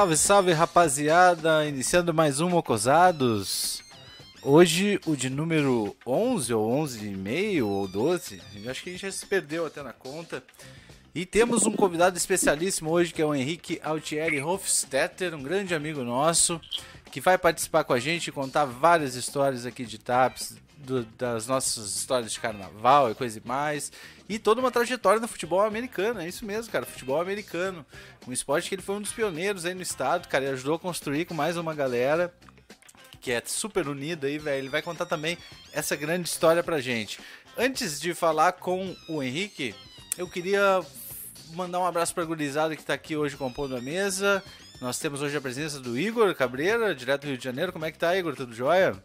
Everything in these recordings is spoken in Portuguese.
Salve, salve rapaziada! Iniciando mais um Mocosados. Hoje o de número 11 ou 11 e meio ou 12, acho que a gente já se perdeu até na conta. E temos um convidado especialíssimo hoje que é o Henrique Altieri Hofstetter, um grande amigo nosso, que vai participar com a gente e contar várias histórias aqui de TAPS, do, das nossas histórias de carnaval e coisa e mais. E toda uma trajetória no futebol americano, é isso mesmo, cara, futebol americano. Um esporte que ele foi um dos pioneiros aí no estado, cara, e ajudou a construir com mais uma galera que é super unida aí, velho. Ele vai contar também essa grande história pra gente. Antes de falar com o Henrique, eu queria mandar um abraço pra gurizada que tá aqui hoje compondo a mesa. Nós temos hoje a presença do Igor Cabreira, direto do Rio de Janeiro. Como é que tá, Igor? Tudo jóia?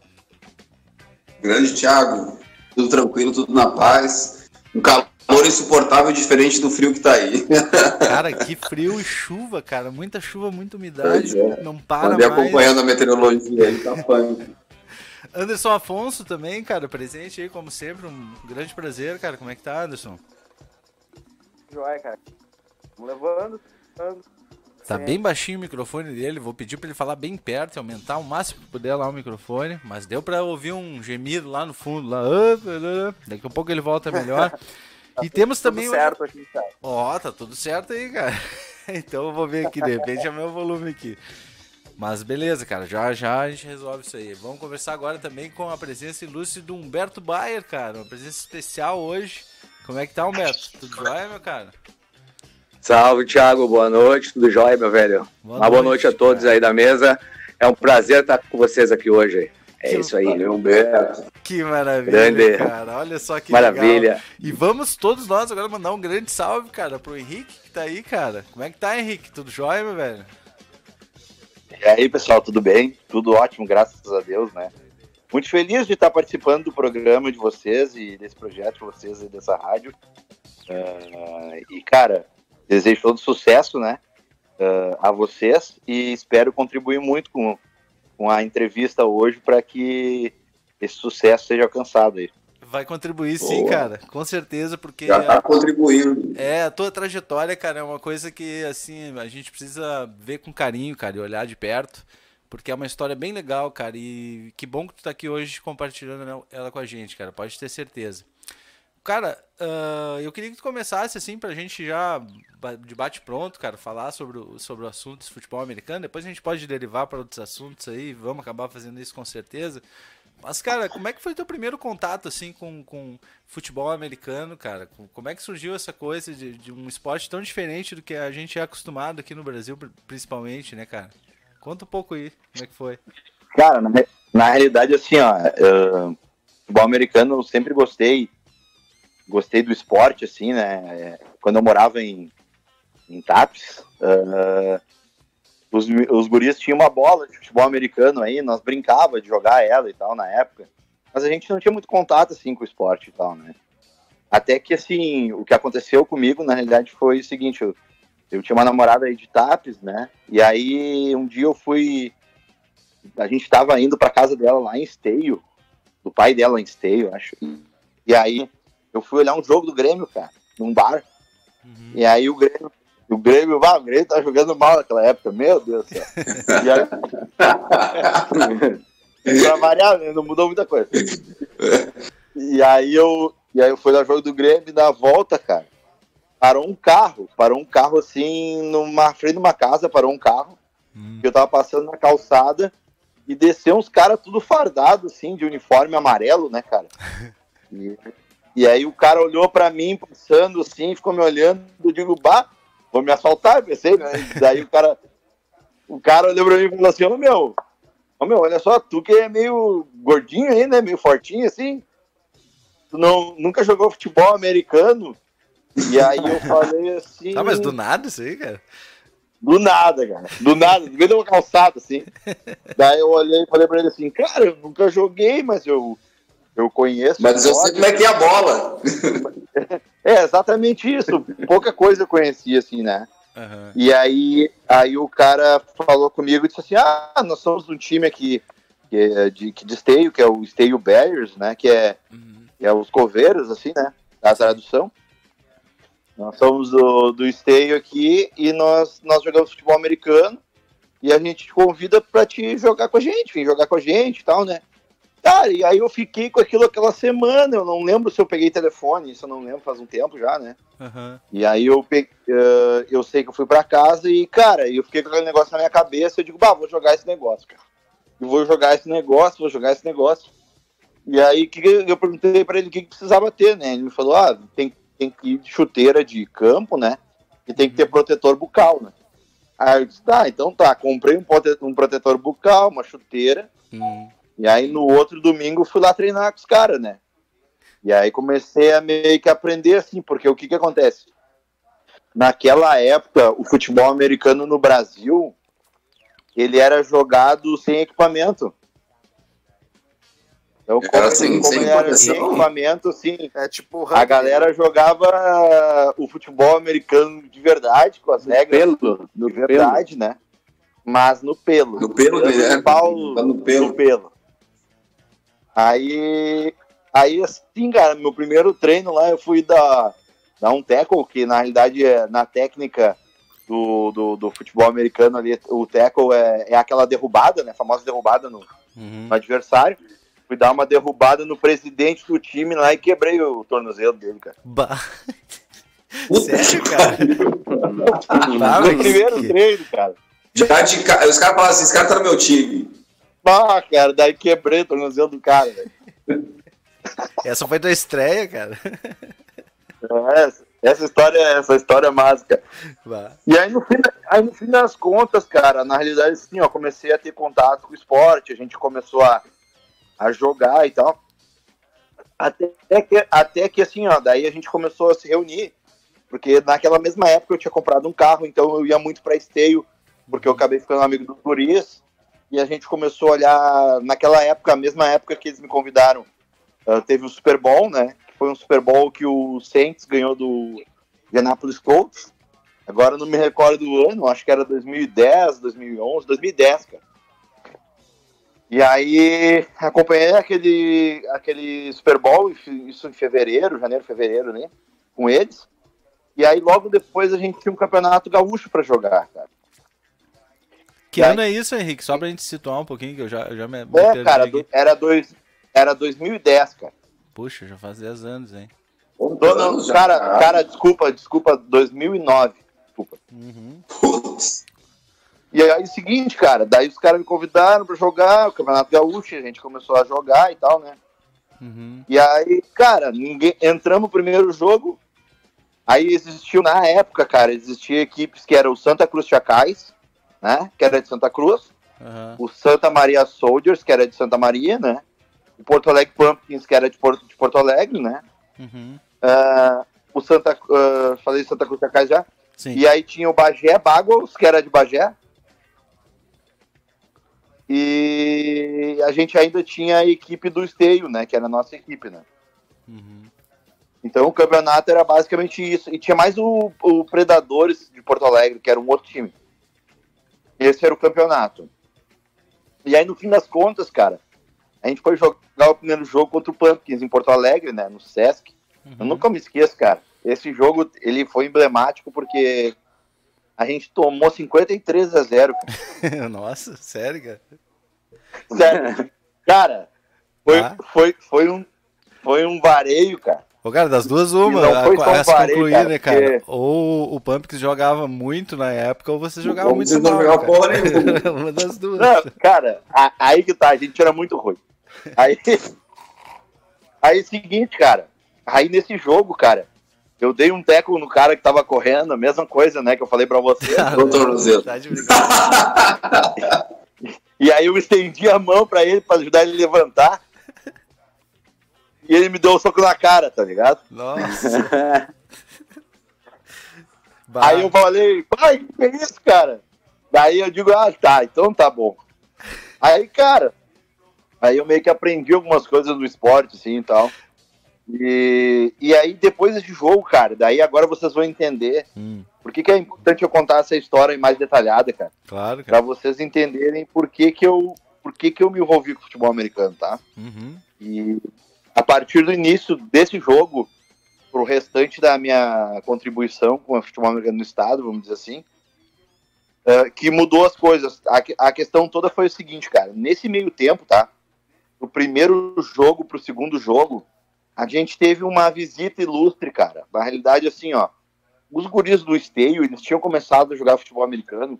Grande Thiago, tudo tranquilo, tudo na paz. Um calor insuportável diferente do frio que tá aí. Cara, que frio e chuva, cara. Muita chuva, muita umidade. É. Não para Andei mais. acompanhando a meteorologia aí, tá punk. Anderson Afonso também, cara, presente aí, como sempre. Um grande prazer, cara. Como é que tá, Anderson? Joia, cara. Vamos levando, levando. Tá bem baixinho o microfone dele, vou pedir para ele falar bem perto e aumentar o máximo que puder lá o microfone, mas deu para ouvir um gemido lá no fundo, lá. Daqui a pouco ele volta melhor. tá e temos também. Tudo certo aqui, cara. Ó, oh, tá tudo certo aí, cara. então eu vou ver aqui, de repente é meu volume aqui. Mas beleza, cara, já já a gente resolve isso aí. Vamos conversar agora também com a presença ilustre do Humberto Bayer, cara. Uma presença especial hoje. Como é que tá, Humberto? Tudo jóia, meu cara? Salve, Thiago. Boa noite. Tudo jóia, meu velho? Boa Uma boa noite a todos cara. aí da mesa. É um prazer estar com vocês aqui hoje. É que isso aí, meu Humberto. Que maravilha, grande. cara. Olha só que Maravilha. Legal. E vamos todos nós agora mandar um grande salve, cara, pro Henrique que tá aí, cara. Como é que tá, Henrique? Tudo jóia, meu velho? E aí, pessoal, tudo bem? Tudo ótimo, graças a Deus, né? Muito feliz de estar participando do programa de vocês e desse projeto de vocês e dessa rádio. Uh, e, cara, desejo todo sucesso, né, uh, a vocês e espero contribuir muito com, com a entrevista hoje para que esse sucesso seja alcançado aí. Vai contribuir sim, Boa. cara, com certeza, porque já tá contribuindo. É, a tua trajetória, cara, é uma coisa que assim, a gente precisa ver com carinho, cara, e olhar de perto, porque é uma história bem legal, cara, e que bom que tu tá aqui hoje compartilhando ela com a gente, cara, pode ter certeza. Cara, uh, eu queria que tu começasse assim pra gente já de bate pronto, cara, falar sobre o, sobre o assunto do futebol americano. Depois a gente pode derivar para outros assuntos aí, vamos acabar fazendo isso com certeza. Mas, cara, como é que foi teu primeiro contato, assim, com, com futebol americano, cara? Como é que surgiu essa coisa de, de, um esporte tão diferente do que a gente é acostumado aqui no Brasil, principalmente, né, cara? Conta um pouco aí, como é que foi. Cara, na, na realidade, assim, ó, uh, futebol americano eu sempre gostei, gostei do esporte, assim, né? Quando eu morava em, em TAPS, uh, os, os guris tinham uma bola de futebol americano aí, nós brincava de jogar ela e tal na época, mas a gente não tinha muito contato, assim, com o esporte e tal, né? Até que, assim, o que aconteceu comigo, na realidade, foi o seguinte, eu, eu tinha uma namorada aí de TAPS, né? E aí, um dia eu fui... A gente estava indo para casa dela lá em Esteio, do pai dela em Esteio, acho. E aí, eu fui olhar um jogo do Grêmio, cara, num bar. Uhum. E aí o Grêmio, o Grêmio, ah, o Grêmio tá jogando mal naquela época, meu Deus do céu. e aí... pra variar, né? Não mudou muita coisa. E aí eu, e aí eu fui no jogo do Grêmio e na volta, cara, parou um carro, parou um carro assim, numa frente de uma casa, parou um carro, hum. que eu tava passando na calçada e desceu uns caras tudo fardado, assim, de uniforme amarelo, né, cara? E, e aí o cara olhou para mim, passando assim, ficou me olhando, eu digo, bah, vou me assaltar, pensei, né? E daí o cara, o cara olhou pra mim e falou assim, ô meu, ô meu, olha só, tu que é meio gordinho aí, né? Meio fortinho assim, tu não, nunca jogou futebol americano? E aí eu falei assim. Ah, mas do nada isso aí, cara. Do nada, cara. Do nada, no meio de uma calçada, assim. Daí eu olhei e falei pra ele assim, cara, eu nunca joguei, mas eu eu conheço. Mas eu sei como é que é a bola. é, exatamente isso. Pouca coisa eu conhecia, assim, né? Uhum. E aí, aí o cara falou comigo e disse assim: Ah, nós somos um time aqui que é de, de esteio, que é o Esteio Bears, né? Que é, uhum. que é os coveiros, assim, né? Da tradução. Nós somos do, do esteio aqui e nós, nós jogamos futebol americano. e a gente te convida pra te jogar com a gente, vem jogar com a gente e tal, né? Cara, e aí eu fiquei com aquilo aquela semana, eu não lembro se eu peguei telefone, isso eu não lembro, faz um tempo já, né? Aham. E aí eu, pe... eh, eu sei que eu fui pra casa e, cara, eu fiquei com aquele negócio na minha cabeça, eu digo, bah, vou jogar esse negócio, cara. Eu vou jogar esse negócio, vou jogar esse negócio. E aí que eu perguntei pra ele o que, que precisava ter, né? Ele me falou, ah, tem, tem que ir de chuteira de campo, né? E tem que ter protetor bucal, né? Aí eu disse, tá, então tá, comprei um, prote- um protetor bucal, uma chuteira, Hum. E aí no outro domingo fui lá treinar com os caras, né? E aí comecei a meio que aprender assim, porque o que que acontece? Naquela época, o futebol americano no Brasil, ele era jogado sem equipamento. Então, como, Era ele- sem- como sem ele era sem equipamento, assim, É tipo a galera jogava o futebol americano de verdade, com as regras Pelo, de verdade, né? Mas no pelo. No pelo, Dando né? pau Tá no pelo. no pelo. Aí, aí assim, cara, meu primeiro treino lá eu fui dar, dar um tackle, que na realidade é na técnica do, do, do futebol americano ali, o tackle é, é aquela derrubada, né? A famosa derrubada no, Uhum. no adversário. Fui dar uma derrubada no presidente do time lá e quebrei o tornozelo dele, cara. Bah. Sério, cara? Bah, no primeiro que- treino, cara. Já de ca... Os caras falam assim, esse cara tá no meu time. Ah, cara, daí quebrei o tornozelo do cara, velho. Essa foi tua estreia, cara. Essa, essa história, essa história é mágica. Bah. E aí no, fim, aí no fim das contas, cara, na realidade, assim, ó, comecei a ter contato com o esporte, a gente começou a, a jogar e tal. Até que, até que, assim, ó, daí a gente começou a se reunir, porque naquela mesma época eu tinha comprado um carro, então eu ia muito pra esteio, porque eu acabei ficando amigo do Gurias, e a gente começou a olhar, naquela época, a mesma época que eles me convidaram, ah, teve o Super Bowl, né, que foi um Super Bowl que o Saints ganhou do Indianapolis Colts, Agora não me recordo do ano, acho que era 2010, 2011, 2010, cara. E aí acompanhei aquele, aquele Super Bowl, isso em fevereiro, janeiro, fevereiro, né? Com eles. E aí logo depois a gente tinha um campeonato gaúcho pra jogar, cara. Que Vai. ano é isso, Henrique? Só pra gente situar um pouquinho, que eu já, eu já me, É, cara, do- era, dois, era 2010, cara. Puxa, já faz 10 anos, hein? Já, cara, caralho. cara, desculpa, desculpa, 2009. Desculpa. Uhum. Putz. E aí, o seguinte, cara, daí os caras me convidaram pra jogar o Campeonato Gaúcho, a gente começou a jogar e tal, né? Uhum. E aí, cara, ninguém entramos no primeiro jogo. Aí existiu na época, cara, existia equipes que eram o Santa Cruz Chacais, né? Que era de Santa Cruz, Aham. o Santa Maria Soldiers, que era de Santa Maria, né? O Porto Alegre Pumpkins, que era de Porto, de Porto Alegre, né? Uhum. Ah, o Santa, ah, falei Santa Cruz Chacais já. Sim. E aí tinha o Bagé Bagos, que era de Bagé. E a gente ainda tinha a equipe do Esteio, né? Que era a nossa equipe, né? Uhum. Então o campeonato era basicamente isso. E tinha mais o, o Predadores de Porto Alegre, que era um outro time. Esse era o campeonato. E aí, no fim das contas, cara, a gente foi jogar o primeiro jogo contra o Pumpkins em Porto Alegre, né? No Sesc. Eu Uhum. nunca me esqueço, cara. Esse jogo, ele foi emblemático porque a gente tomou 53 a 0. cara. Nossa, sério, cara? Sério. cara, foi, Ah. foi, foi, um, foi um vareio, cara. Ô, cara, das duas, uma. não foi a, tão a se vareio, concluir, cara, né, cara? porque- Ou o Pumpkins jogava muito na época, ou você jogava Ou muito vocês não jogavam cara. porra nenhuma. uma das duas. Não, cara, a- aí que tá, a gente era muito ruim. Aí, aí seguinte, cara, aí nesse jogo, cara, eu dei um teco no cara que tava correndo, a mesma coisa, né, que eu falei pra você. No tornozelo. Tá. E aí eu estendi a mão pra ele, pra ajudar ele a levantar. E ele me deu um soco na cara, tá ligado? Nossa. Aí eu falei, pai, que é isso, cara? Daí eu digo, ah, tá, então tá bom. Aí, cara, aí eu meio que aprendi algumas coisas do esporte, assim, e tal. E, e aí, depois desse jogo, cara, daí agora vocês vão entender Hum, por que, que é importante eu contar essa história mais detalhada, cara. claro, Pra cara. vocês entenderem por que que eu, por que que eu me envolvi com o futebol americano, tá? Uhum. E a partir do início desse jogo, pro restante da minha contribuição com o futebol americano no estado, vamos dizer assim, eh, que mudou as coisas. A, a questão toda foi o seguinte, cara. Nesse meio tempo, tá? Do primeiro jogo pro segundo jogo, a gente teve uma visita ilustre, cara. Na realidade, assim, ó. Os guris do Esteio, eles tinham começado a jogar futebol americano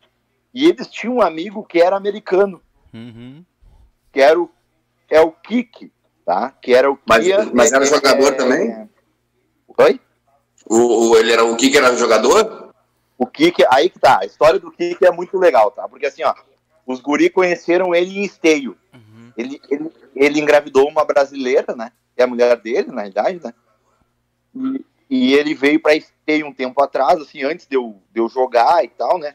e eles tinham um amigo que era americano, Uhum. que era o, é o Kik, tá? Que era o Mas- Kia- mas era é- jogador é- também? Oi? O, o- ele era o que era jogador? O Kik, aí que tá, a história do Kik é muito legal, tá? Porque assim, ó, os guri conheceram ele em esteio. Uhum. Ele, ele, ele engravidou uma brasileira, né? É a mulher dele, na verdade, né? E, e ele veio pra esteio um tempo atrás, assim, antes de eu, de eu jogar e tal, né?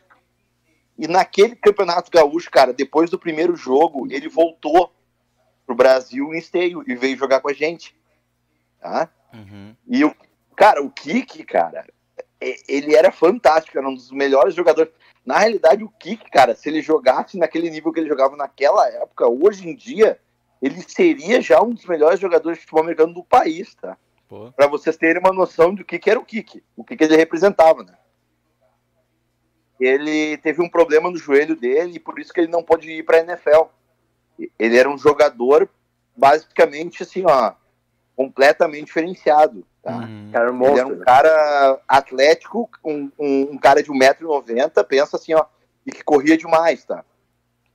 E naquele campeonato gaúcho, cara, depois do primeiro jogo, ele voltou pro Brasil em esteio e veio jogar com a gente, tá? Uhum. E o cara, o Kik, cara, é- ele era fantástico, era um dos melhores jogadores. Na realidade, o Kik, cara, se ele jogasse naquele nível que ele jogava naquela época, hoje em dia, ele seria já um dos melhores jogadores de futebol americano do país, tá? Pô. Pra vocês terem uma noção do que, que era o Kik, o que, que ele representava, né? Ele teve um problema no joelho dele e por isso que ele não pôde ir pra NFL. Ele era um jogador, basicamente, assim, ó, completamente diferenciado, tá? Uhum. Cara, Ele era um né? cara atlético, um, um, um cara de 1,90m, pensa assim, ó, e que corria demais, tá?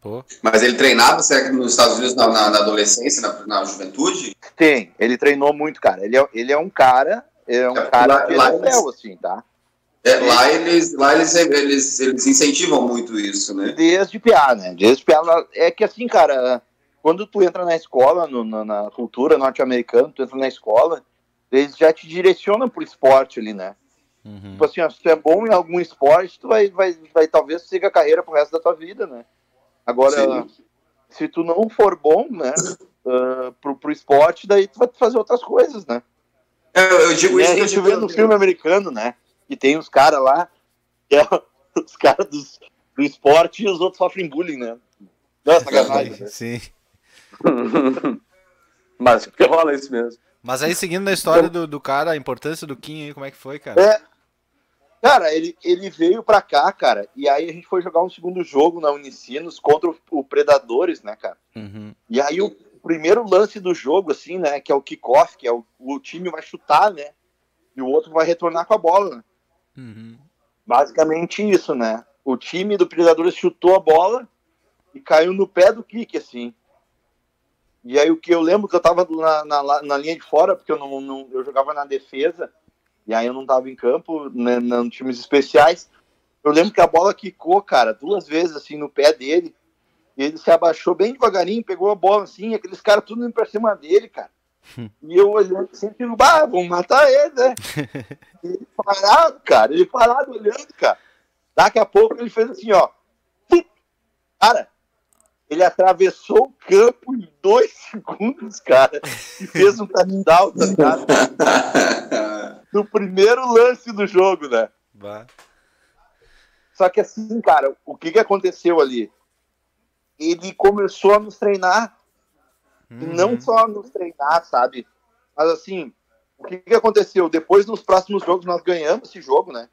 Pô. Mas ele treinava será que nos Estados Unidos na, na- na adolescência, na, na juventude? Tem, ele treinou muito, cara. Ele é, ele é um cara, é um É, cara lá- de lá NFL, assim, tá? É, lá eles, lá eles, eles, eles incentivam muito isso, né? Desde PA, né? Desde PA. É que assim, cara, quando tu entra na escola, no- na, na cultura norte-americana, tu entra na escola, eles já te direcionam pro esporte ali, né? Uhum. Tipo assim, ó, se tu é bom em algum esporte, tu vai, vai, vai talvez siga a carreira pro resto da tua vida, né? Agora, Sim. se tu não for bom, né, ah, pro, pro esporte, daí tu vai fazer outras coisas, né? É, eu digo E isso a que eu gente digo- vê no filme americano, né, que tem os caras lá, que é os caras do esporte e os outros sofrem bullying, né? Não, é sacanagem, né? Sim. Mas que rola isso mesmo. Mas aí, seguindo na história do, do cara, a importância do Kim aí, como é que foi, cara? É. Cara, ele, ele veio pra cá, cara, e aí a gente foi jogar um segundo jogo na Unicinos contra o, o Predadores, né, cara? Uhum. E aí o primeiro lance do jogo, assim, né, que é o kickoff, que é o, o time vai chutar, né, e o outro vai retornar com a bola, né? Uhum. Basicamente isso, né? O time do Predadores chutou a bola e caiu no pé do kick, assim. E aí o que eu lembro que eu tava na, na, na linha de fora, porque eu não, não- eu jogava na defesa, e aí eu não tava em campo, né, nos times especiais. Eu lembro que a bola quicou, cara, duas vezes assim no pé dele. Ele se abaixou bem devagarinho, pegou a bola assim, aqueles caras tudo indo pra cima dele, cara. E eu olhando assim, digo, bah, vamos matar ele, né? E ele parado, cara, ele parado olhando, cara. Daqui a pouco ele fez assim, ó. Cara, ele atravessou o campo em dois segundos, cara, e fez um touchdown, tá ligado? No primeiro lance do jogo, né? Bah. Só que assim, cara, o que que aconteceu ali? Ele começou a nos treinar, Uhum. não só nos treinar, sabe? Mas assim, o que que aconteceu? Depois, nos próximos jogos, nós ganhamos esse jogo, né?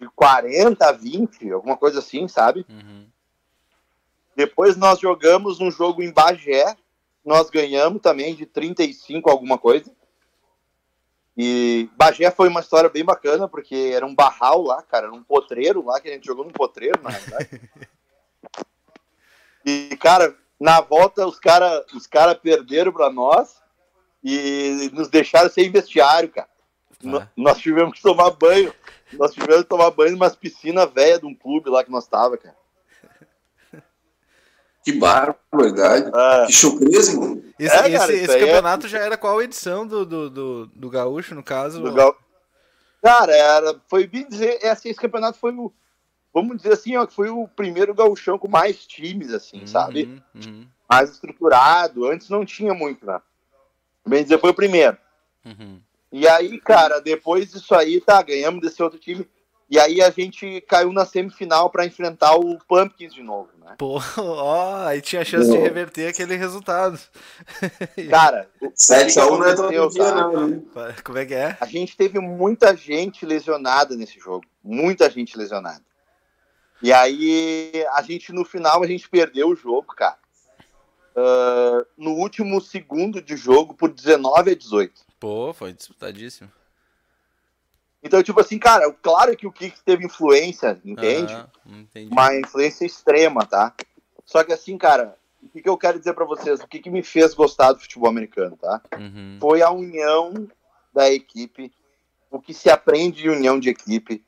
De 40 a 20, alguma coisa assim, sabe? Uhum. Depois nós jogamos um jogo em Bagé, nós ganhamos também de 35 alguma coisa. E Bagé foi uma história bem bacana, porque era um barral lá, cara, era um potreiro lá, que a gente jogou num potreiro, na verdade. e, cara, na volta os caras os cara perderam pra nós e nos deixaram sem vestiário, cara. Ah. Nós tivemos que tomar banho. Nós tivemos que tomar banho numa piscina velha de um clube lá que nós tava, cara. Que barbaridade. Ah, Que chucrismo. Esse, É, cara, esse- esse é- campeonato já era qual edição do, do, do, do Gaúcho, no caso? do Gal- Cara, era, foi bem dizer, esse, esse campeonato foi o, vamos dizer assim, ó, que foi o primeiro gauchão com mais times, assim, Uhum, sabe? Uhum, Mais estruturado, antes não tinha muito, né? Bem dizer, foi o primeiro. uhum. E aí, cara, depois disso aí, tá, ganhamos desse outro time, e aí a gente caiu na semifinal pra enfrentar o Pumpkins de novo, né? Pô, ó, aí tinha chance de reverter aquele resultado. Cara, o- 7x1 não é todo dia, não. né? Como é que é? A gente teve muita gente lesionada nesse jogo. Muita gente lesionada. E aí, a gente, no final, a gente perdeu o jogo, cara. Uh, no último segundo de jogo, por 19 a 18. Pô, foi disputadíssimo. Então, tipo assim, cara, claro que o Kicks teve influência, entende? Uhum, Uma influência extrema, tá? Só que assim, cara, o que, que eu quero dizer para vocês? O que, que me fez gostar do futebol americano, tá? Uhum. Foi a união da equipe, o que se aprende de união de equipe,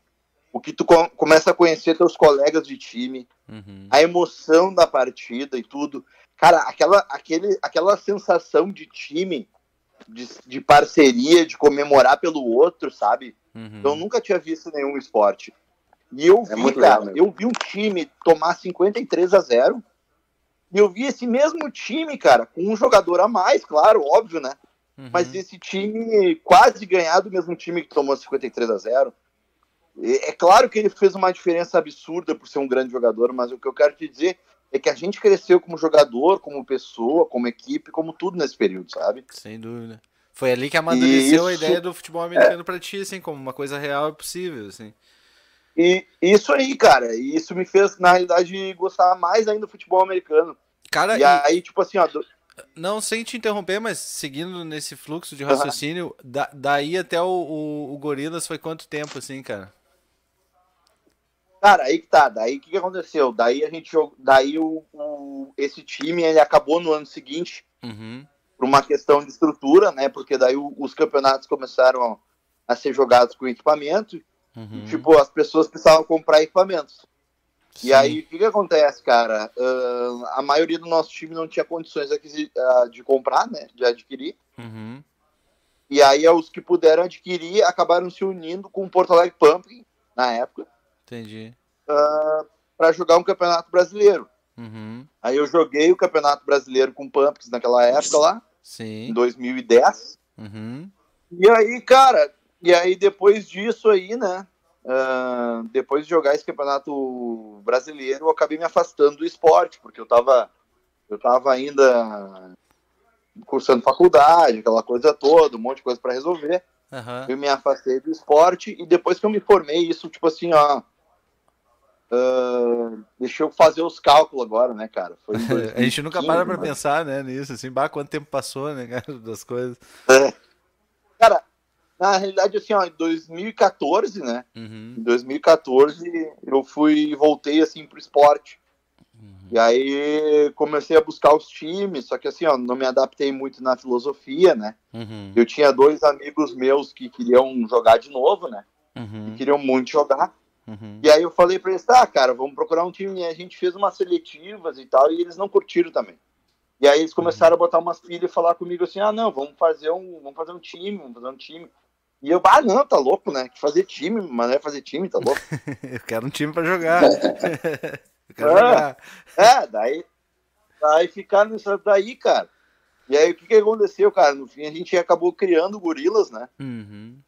o que tu com, começa a conhecer teus colegas de time, uhum. a emoção da partida e tudo. Cara, aquela, aquele, aquela sensação de time, de, de parceria, de comemorar pelo outro, sabe? Uhum. Eu nunca tinha visto nenhum esporte. E eu É vi, muito cara, legal, eu vi um time tomar 53 a 0 e eu vi esse mesmo time, cara, com um jogador a mais, claro, óbvio, né? Uhum. Mas esse time quase ganhar do mesmo time que tomou 53 a 0 É é claro que ele fez uma diferença absurda por ser um grande jogador, mas o que eu quero te dizer é que a gente cresceu como jogador, como pessoa, como equipe, como tudo nesse período, sabe? Sem dúvida. Foi ali que amadureceu a Isso. ideia do futebol americano pra ti, assim, como uma coisa real e possível, assim. E isso aí, cara, e isso me fez, na realidade, gostar mais ainda do futebol americano. Cara, E e- aí, tipo assim, ó, do- não sem te interromper, mas seguindo nesse fluxo de raciocínio, da- daí até o, o, o Gorilas foi quanto tempo, assim, cara? Cara, aí que tá, daí o que, que aconteceu? Daí a gente jogou, daí o, o- esse time, ele acabou no ano seguinte, Uhum. por uma questão de estrutura, né, porque daí o- os campeonatos começaram a ser jogados com equipamento, Uhum. tipo, as pessoas precisavam comprar equipamentos. E Sim. aí, o que, que acontece, cara? Ahn, a maioria do nosso time não tinha condições aquisi- ah, de comprar, né, de adquirir, Uhum. E aí os que puderam adquirir acabaram se unindo com o Porto Alegre Pumpkin, na época, Entendi. para jogar um campeonato brasileiro. Uhum. Aí eu joguei o campeonato brasileiro com o Pumpkins naquela época lá, em Sim. 2010. Uhum. E aí, cara, e aí depois disso aí, né? ah, depois de jogar esse campeonato brasileiro, eu acabei me afastando do esporte, porque eu tava, eu tava ainda cursando faculdade, aquela coisa toda, um monte de coisa para resolver. Aham. eu me afastei do esporte e depois que eu me formei, isso, tipo assim, ó. Ah, deixa eu fazer os cálculos agora, né, cara? Foi em A gente nunca 2015, para pra mas- pensar, né, nisso, assim, bah, quanto tempo passou, né, cara, das coisas. Cara, na realidade, assim, ó, em 2014, né? Uhum. Em 2014, eu fui voltei assim pro esporte. Uhum. E aí comecei a buscar os times, só que assim, ó, não me adaptei muito na filosofia, né? Uhum. Eu tinha dois amigos meus que queriam jogar de novo, né? Uhum. Queriam muito jogar. Uhum. E aí eu falei pra eles, tá, cara, vamos procurar um time. E a gente fez umas seletivas e tal, e eles não curtiram também. E aí eles começaram a botar umas pilhas e falar comigo assim, ah, não, vamos fazer um, vamos fazer um time, vamos fazer um time. E eu, ah, não, tá louco, né? Que fazer time, mas não é fazer time, tá louco. Eu quero um time pra jogar. Eu quero Ah. jogar. é, daí, daí ficaram nisso daí, cara. E aí o que que aconteceu, cara? No fim a gente acabou criando gorilas, né? Uhum.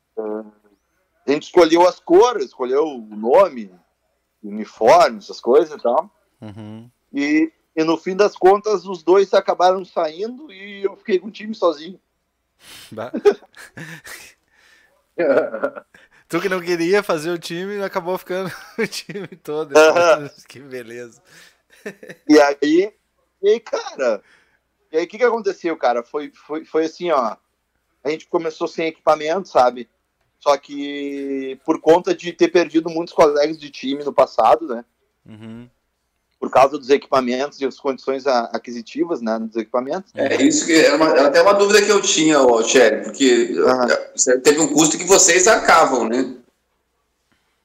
A gente escolheu as cores, escolheu o nome, uniforme, essas coisas e tal. Uhum. E, e no fim das contas, os dois acabaram saindo e eu fiquei com o time sozinho. Bah. Tu que não queria fazer o time, acabou ficando o time todo. Aham. Que beleza. E aí, e aí, cara, e aí o que, que aconteceu, cara? Foi, foi, foi assim, ó. A gente começou sem equipamento, sabe? Só que por conta de ter perdido muitos colegas de time no passado, né? Uhum. Por causa dos equipamentos e as condições aquisitivas, né? Dos equipamentos. É isso que era, uma, era até uma dúvida que eu tinha, ó, Thierry, porque eh, teve um custo que vocês arcavam, né?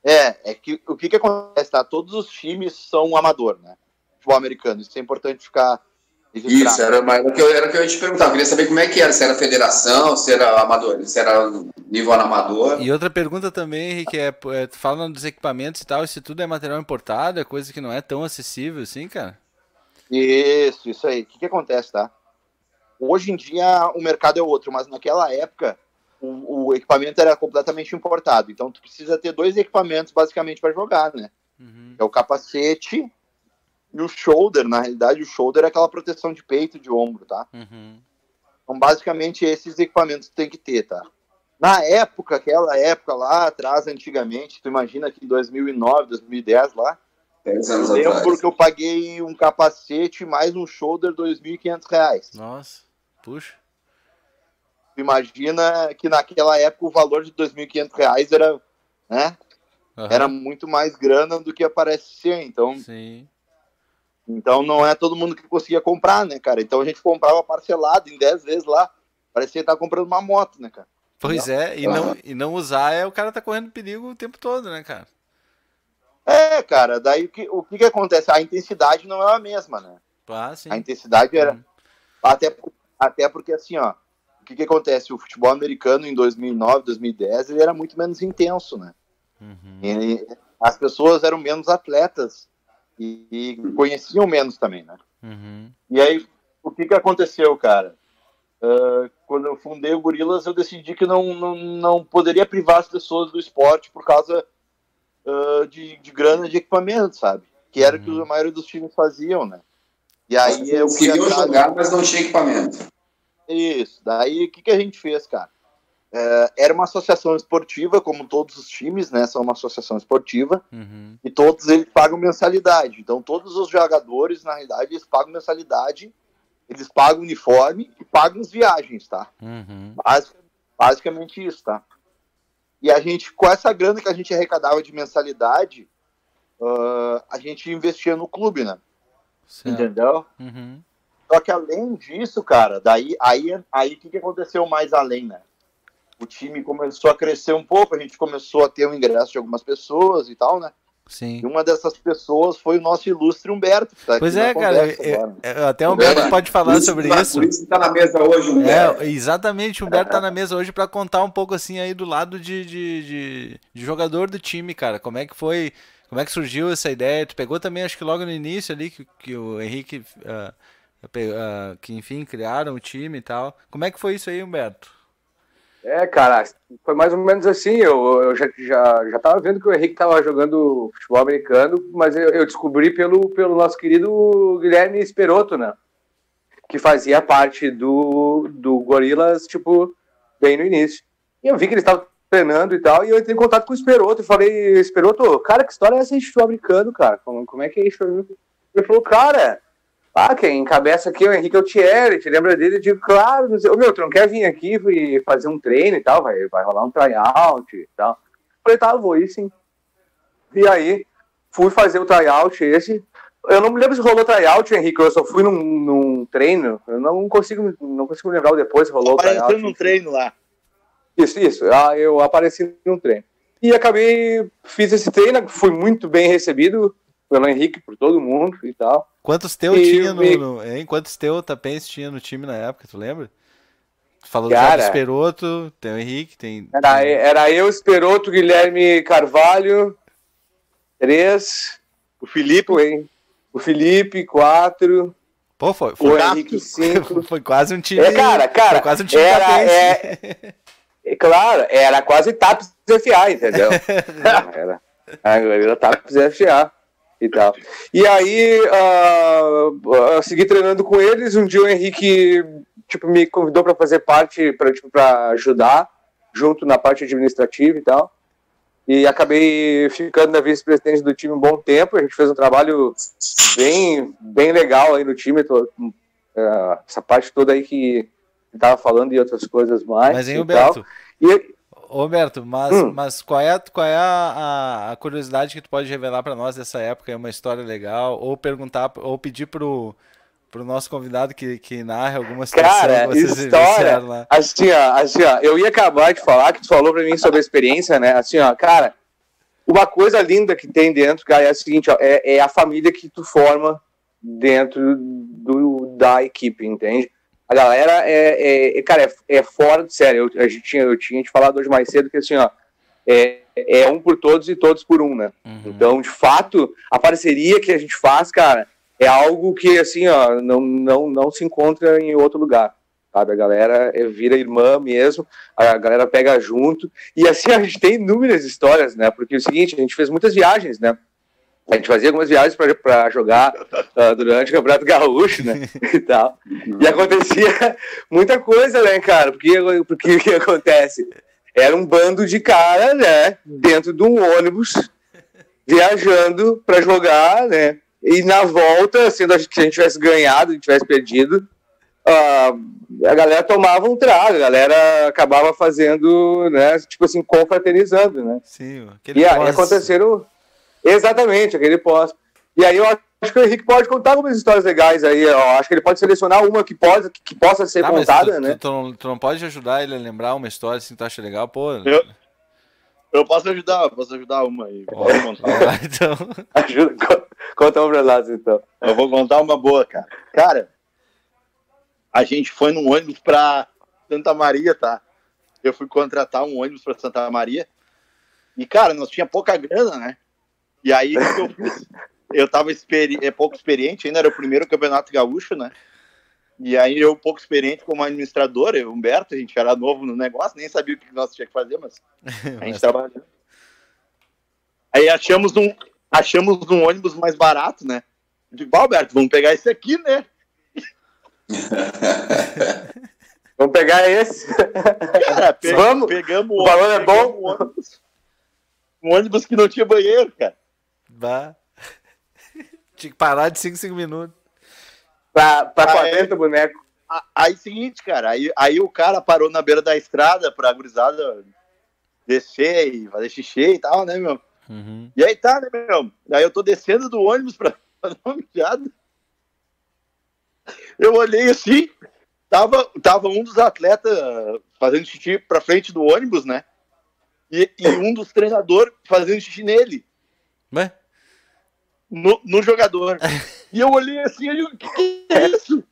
É, é que o que, que acontece, tá? Todos os times são amador, né? Futebol americano. Isso é importante ficar. Isso, era, mas era o que eu, era o que eu ia te perguntar. Eu queria saber como é que era, se era federação, se era amador, se era nível amador. E outra pergunta também, Henrique, é, é tu fala dos equipamentos e tal, isso tudo é material importado, é coisa que não é tão acessível assim, cara? Isso, isso aí. O que, que acontece, tá? Hoje em dia o mercado é outro, mas naquela época o, o equipamento era completamente importado. Então tu precisa ter dois equipamentos basicamente para jogar, né? Uhum. É o capacete e o shoulder. Na realidade, o shoulder é aquela proteção de peito e de ombro, tá? Uhum. Então, basicamente, esses equipamentos tem que ter, tá? Na época, aquela época lá atrás, antigamente, tu imagina que em 2009, 2010 lá, 10 anos Eu lembro atrás. que eu paguei um capacete mais um shoulder 2.500 reais. Nossa, puxa. Imagina que naquela época o valor de 2.500 reais era, né, Aham, era muito mais grana do que aparece ser. Então, Sim. Então não é todo mundo que conseguia comprar, né, cara? Então a gente comprava parcelado em 10 vezes lá. Parecia estar comprando uma moto, né, cara? Pois é, e não, e não usar é o cara tá correndo perigo o tempo todo, né, cara? É, cara, daí o que, o que que acontece? A intensidade não é a mesma, né? Ah, sim. A intensidade era. Uhum. Até, até porque, assim, ó, o que, que acontece? O futebol americano em 2009, 2010, ele era muito menos intenso, né? Uhum. Ele- as pessoas eram menos atletas e, e conheciam menos também, né? Uhum. E aí, o que, que aconteceu, cara? Ah, quando eu fundei o Gorilas, eu decidi que não, não, não poderia privar as pessoas do esporte por causa ah, de, de grana de equipamento, sabe? Que era o que Uhum. a maioria dos times faziam, né? E aí eu atrás- jogar, mas não tinha equipamento. Isso. Daí o que, que a gente fez, cara? É, era uma associação esportiva, como todos os times, né? São uma associação esportiva Uhum. e todos eles pagam mensalidade. Então todos os jogadores, na realidade, eles pagam mensalidade, eles pagam uniforme e pagam as viagens, tá? Uhum. Basic- basicamente isso, tá? E a gente, com essa grana que a gente arrecadava de mensalidade, ah, a gente investia no clube, né? Certo. Entendeu? Uhum. Só que além disso, cara, daí aí aí o que, que aconteceu mais além, né? O time começou a crescer um pouco, a gente começou a ter o ingresso de algumas pessoas e tal, né? Sim. E uma dessas pessoas foi o nosso ilustre Humberto. Que tá Pois aqui é, cara. eu- agora. eu- até o Humberto É, pode falar Por sobre tá- isso. Por isso que tá na mesa hoje, Humberto. É, exatamente, o Humberto tá na mesa hoje pra contar um pouco assim aí do lado de, de, de, de jogador do time, cara. Como é que foi, como é que surgiu essa ideia? Tu pegou também, acho que logo no início ali, que, que o Henrique, ah, que enfim, criaram o time e tal. Como é que foi isso aí, Humberto? É, cara, foi mais ou menos assim. Eu, eu já, já, já tava vendo que o Henrique tava jogando futebol americano, mas eu, eu descobri pelo, pelo nosso querido Guilherme Esperoto, né? Que fazia parte do, do Gorilas, tipo, bem no início. E eu vi que ele estava treinando e tal, e eu entrei em contato com o Esperoto e falei, Esperoto, cara, que história é essa de futebol americano, cara? Como, como é que é isso? Ele falou, cara, ah, quem encabeça aqui é o Henrique Altieri, te lembra dele? Eu digo, claro, não sei. Ô, meu, tu não quer vir aqui e fazer um treino e tal? Vai, vai rolar um tryout e tal. Falei, tá, vou ir sim. E aí, fui fazer o tryout esse. Eu não me lembro se rolou tryout, Henrique, eu só fui num, num treino. Eu não consigo, não consigo lembrar depois se rolou o Apareceu tryout. num treino lá. Isso, isso. Ah, Eu apareci num treino. E acabei, fiz esse treino, fui muito bem recebido pelo Henrique, por todo mundo e tal. Quantos teu E- tinha no, e- no- hein? Quantos teu Tapense tinha no time na época, tu lembra? Tu falou do Cara. Zé Esperoto, tem o Henrique, tem. Era, era eu, Esperoto, Guilherme Carvalho, três. O Felipe, O, Hen- o Felipe, quatro. Pô, foi, O foi, Henrique, cinco. foi quase um time. É, cara, cara, foi quase um time era- é- É claro, era quase TAPS FA, entendeu? era, era TAPS FA e tal. E aí, ah, ah, segui treinando com eles. Um dia o Henrique tipo, me convidou para fazer parte, para tipo, pra ajudar, junto na parte administrativa e tal. E acabei ficando na vice-presidente do time um bom tempo. A gente fez um trabalho bem, bem legal aí no time. Tô- ah, essa parte toda aí que tava falando e outras coisas mais. Mas, hein, e Roberto? mas, Hum. mas qual é, qual é a, a- a curiosidade que tu pode revelar pra nós dessa época? É uma história legal? Ou perguntar, ou pedir pro, pro nosso convidado que, que narre alguma situação Cara, que vocês história. lá. Assim, ó, assim, ó, eu ia acabar de falar que tu falou pra mim sobre a experiência, né? Assim, ó, cara, uma coisa linda que tem dentro, cara, é o seguinte, ó, é, é a família que tu forma dentro do, da equipe, entende? A galera é, é- cara, é, é fora de sério. Eu, a gente tinha, eu tinha te falado hoje mais cedo que assim, ó, é, é um por todos e todos por um, né? Uhum. Então, de fato, a parceria que a gente faz, cara, é algo que, assim, ó, não, não, não se encontra em outro lugar, sabe? A galera é, vira irmã mesmo, a galera pega junto, e assim, a gente tem inúmeras histórias, né? Porque é o seguinte, a gente fez muitas viagens, né? A gente fazia algumas viagens para jogar ah, durante o Campeonato Gaúcho, né? E tal. E acontecia muita coisa, né, cara? Porque, porque o que acontece? Era um bando de cara, né? Dentro de um ônibus viajando para jogar, né? E na volta, sendo que a gente tivesse ganhado, a gente tivesse perdido, uh, a galera tomava um trago, a galera acabava fazendo, né? Tipo assim, confraternizando, né? Sim, e aí aconteceram. Exatamente, aquele pós. E aí eu acho que o Henrique pode contar algumas histórias legais aí. Eu acho que ele pode selecionar uma que, pode, que possa ser ah, contada, tu, né? Tu, tu, não, tu, não, pode ajudar ele a lembrar uma história assim que tu acha legal, pô. Eu, eu posso ajudar, eu posso ajudar uma aí. Oh, então. Ajuda, conta uma pra nós, então. Eu vou contar uma boa, cara. Cara, a gente foi num ônibus pra Santa Maria, tá? Eu fui contratar um ônibus pra Santa Maria. E, cara, nós tinha pouca grana, né? E aí, o que eu fiz? Eu tava experi é, pouco experiente, ainda era o primeiro campeonato gaúcho, né? E aí eu, pouco experiente como administrador, eu, Humberto, a gente era novo no negócio, nem sabia o que nós tínhamos que fazer, mas a gente tava. Aí achamos um, achamos um ônibus mais barato, né? Eu digo, Alberto, vamos pegar esse aqui, né? vamos pegar esse. Cara, pe vamos. pegamos o valor é bom. Um ônibus, um ônibus que não tinha banheiro, cara. Bah. Tinha que parar de 5 5 minutos. Pra, pra ah, é. boneco. Aí, seguinte, cara, aí, aí o cara parou na beira da estrada pra gurizada descer e fazer xixi e tal, né, meu? Uhum. E aí tá, né, meu? Aí eu tô descendo do ônibus pra fazer uma mijada. Eu olhei assim, tava, tava um dos atletas fazendo xixi pra frente do ônibus, né? E, e um dos treinadores fazendo xixi nele. Ué? No, no jogador. e eu olhei assim, eu o que, que é isso?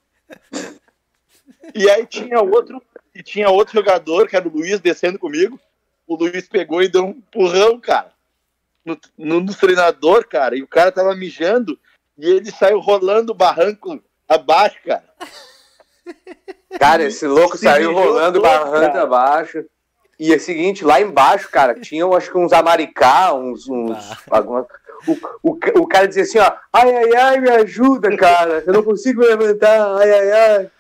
E aí tinha outro, e tinha outro jogador, que era o Luiz, descendo comigo. O Luiz pegou e deu um empurrão, cara, no, no, no treinador, cara. E o cara tava mijando e ele saiu rolando o barranco abaixo, cara. Cara, esse louco Se saiu rolando o barranco cara. abaixo. E é o seguinte, lá embaixo, cara, tinham acho que uns amaricá, uns. uns algumas, o, o, o cara dizia assim, ó, ai, ai, ai, me ajuda, cara, eu não consigo levantar, ai, ai, ai.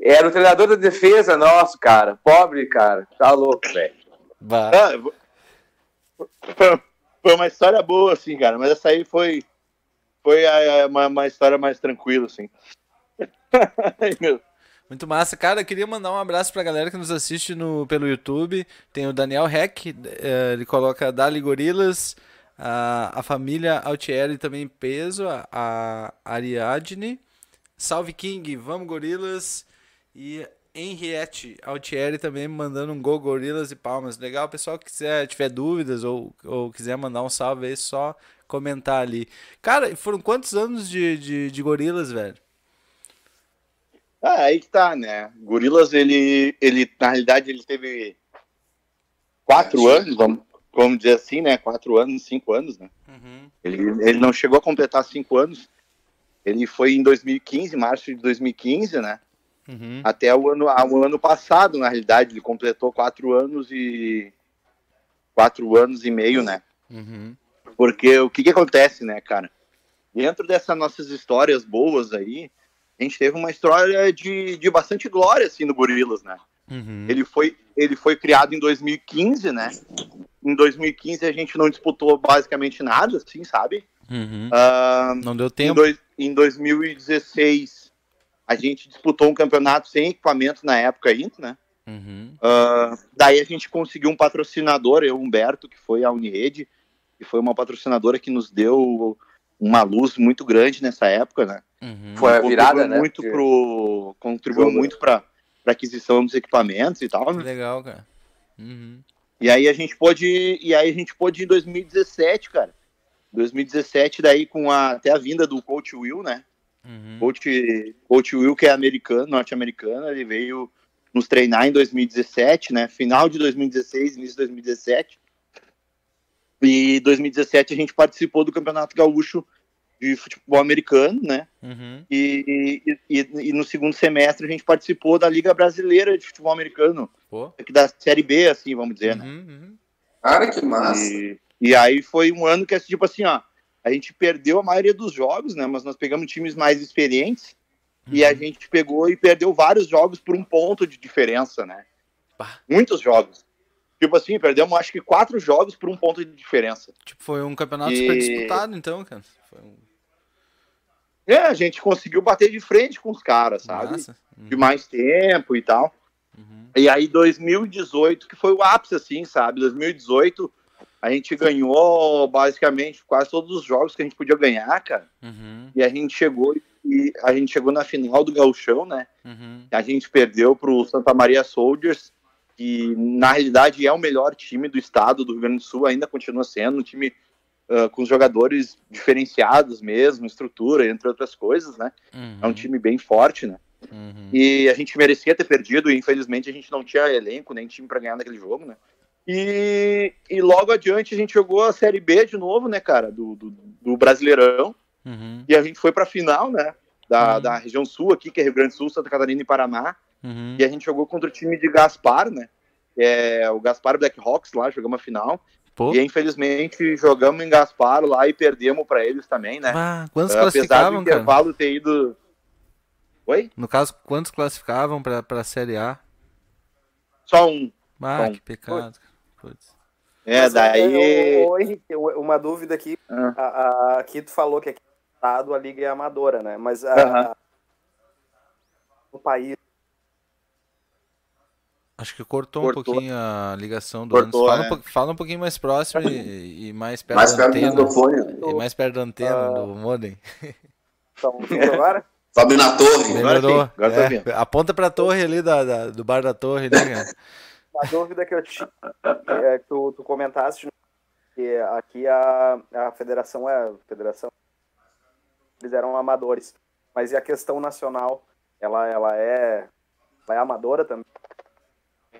Era o treinador da defesa nosso, cara, pobre, cara, tá louco, velho. Ah, foi uma história boa, assim, cara, mas essa aí foi, foi uma, uma história mais tranquila, assim. ai, meu. Muito massa. Cara, queria mandar um abraço pra galera que nos assiste no, pelo YouTube. Tem o Daniel Heck, eh, ele coloca Dali Gorilas, a, a família Altieri também peso, a, a Ariadne, Salve King, vamos Gorilas e Henriette Altieri também mandando um gol Gorilas e Palmas. Legal, pessoal que quiser, tiver dúvidas ou, ou quiser mandar um salve aí, só comentar ali. Cara, foram quantos anos de, de, de Gorilas, velho? Ah, aí que tá, né? Gorilas, ele, ele, na realidade, ele teve quatro anos, vamos, vamos dizer assim, né? Quatro anos, cinco anos, né? Uhum. Ele, ele não chegou a completar cinco anos. Ele foi em 2015, março de 2015, né? Uhum. Até o ano, o ano passado, na realidade, ele completou quatro anos e quatro anos e meio, né? Uhum. Porque o que que acontece, né, cara? Dentro dessas nossas histórias boas aí, a gente teve uma história de, de bastante glória, assim, no Gorilas, né? Uhum. Ele, foi, ele foi criado em 2015, né? Em 2015 a gente não disputou basicamente nada, assim, sabe? Uhum. Uh, não deu tempo. Em, dois, em 2016 a gente disputou um campeonato sem equipamento na época ainda, né? Uhum. Uh, daí a gente conseguiu um patrocinador, eu, Humberto, que foi a Unirede, que foi uma patrocinadora que nos deu uma luz muito grande nessa época, né? Uhum. Foi a virada, né? Muito pro, contribuiu muito para aquisição dos equipamentos e tal. Né? Legal, cara. Uhum. E aí a gente pôde, e aí a gente pôde em 2017, cara. 2017 daí com a, até a vinda do coach Will, né? Uhum. Coach, coach Will que é americano, norte-americano, ele veio nos treinar em 2017, né? Final de 2016, início de 2017. E 2017 a gente participou do Campeonato Gaúcho de futebol americano, né? Uhum. E, e, e, e, no segundo semestre a gente participou da Liga Brasileira de Futebol Americano, Pô. da Série B, assim, vamos dizer, né? uhum, né? Uhum. Cara, que massa! E, e, aí foi um ano que, tipo assim, ó, a gente perdeu a maioria dos jogos, né? Mas nós pegamos times mais experientes e a uhum. gente pegou e perdeu vários jogos por um ponto de diferença, né? Bah. Muitos jogos. Tipo assim, perdemos acho que quatro jogos por um ponto de diferença. Tipo, foi um campeonato e... super disputado, então, cara. Um... É, a gente conseguiu bater de frente com os caras, sabe? Uhum. De mais tempo e tal. Uhum. E aí, 2018, que foi o ápice, assim, sabe? 2018, a gente ganhou basicamente quase todos os jogos que a gente podia ganhar, cara. Uhum. E a gente chegou e a gente chegou na final do Gauchão, né? Uhum. A gente perdeu pro Santa Maria Soldiers, que na realidade é o melhor time do estado do Rio Grande do Sul, ainda continua sendo um time uh, com jogadores diferenciados mesmo, estrutura, entre outras coisas, né? Uhum. É um time bem forte, né? Uhum. E a gente merecia ter perdido, e infelizmente a gente não tinha elenco, nem time para ganhar naquele jogo, né? E, e logo adiante a gente jogou a Série B de novo, né, cara, do, do, do Brasileirão. Uhum. E a gente foi pra final, né, da, uhum. da região sul aqui, que é Rio Grande do Sul, Santa Catarina e Paraná. Uhum. E a gente jogou contra o time de Gaspar, né, é o Gaspar Blackhawks lá, jogamos a final. Pô. E infelizmente jogamos em Gaspar lá e perdemos para eles também, né? Ah, quantos Apesar classificavam, do intervalo cara? ter ido. Oi? No caso, quantos classificavam para a Série A? Só um. Ah, Só que pecado. Putz. É, Mas, daí. Ô, Henrique, uma dúvida aqui. Ah. A, a, aqui tu falou que aqui a liga é amadora, né? Mas a, uh -huh. a, no país Acho que cortou, cortou, um pouquinho a ligação do cortou, fala, é. um, fala, um, pouquinho mais próximo e, e mais perto mais da perto antena. Do E mais perto da antena uh... do modem. Então, agora? Sobe na torre. Melhorou. Agora, agora é, aponta pra torre ali da, da, do bar da torre, né, cara? Uma dúvida que eu tinha, é, tu, tu comentaste que aqui a, a federação é a federação eles eram amadores, mas e a questão nacional, ela ela é ela é amadora também?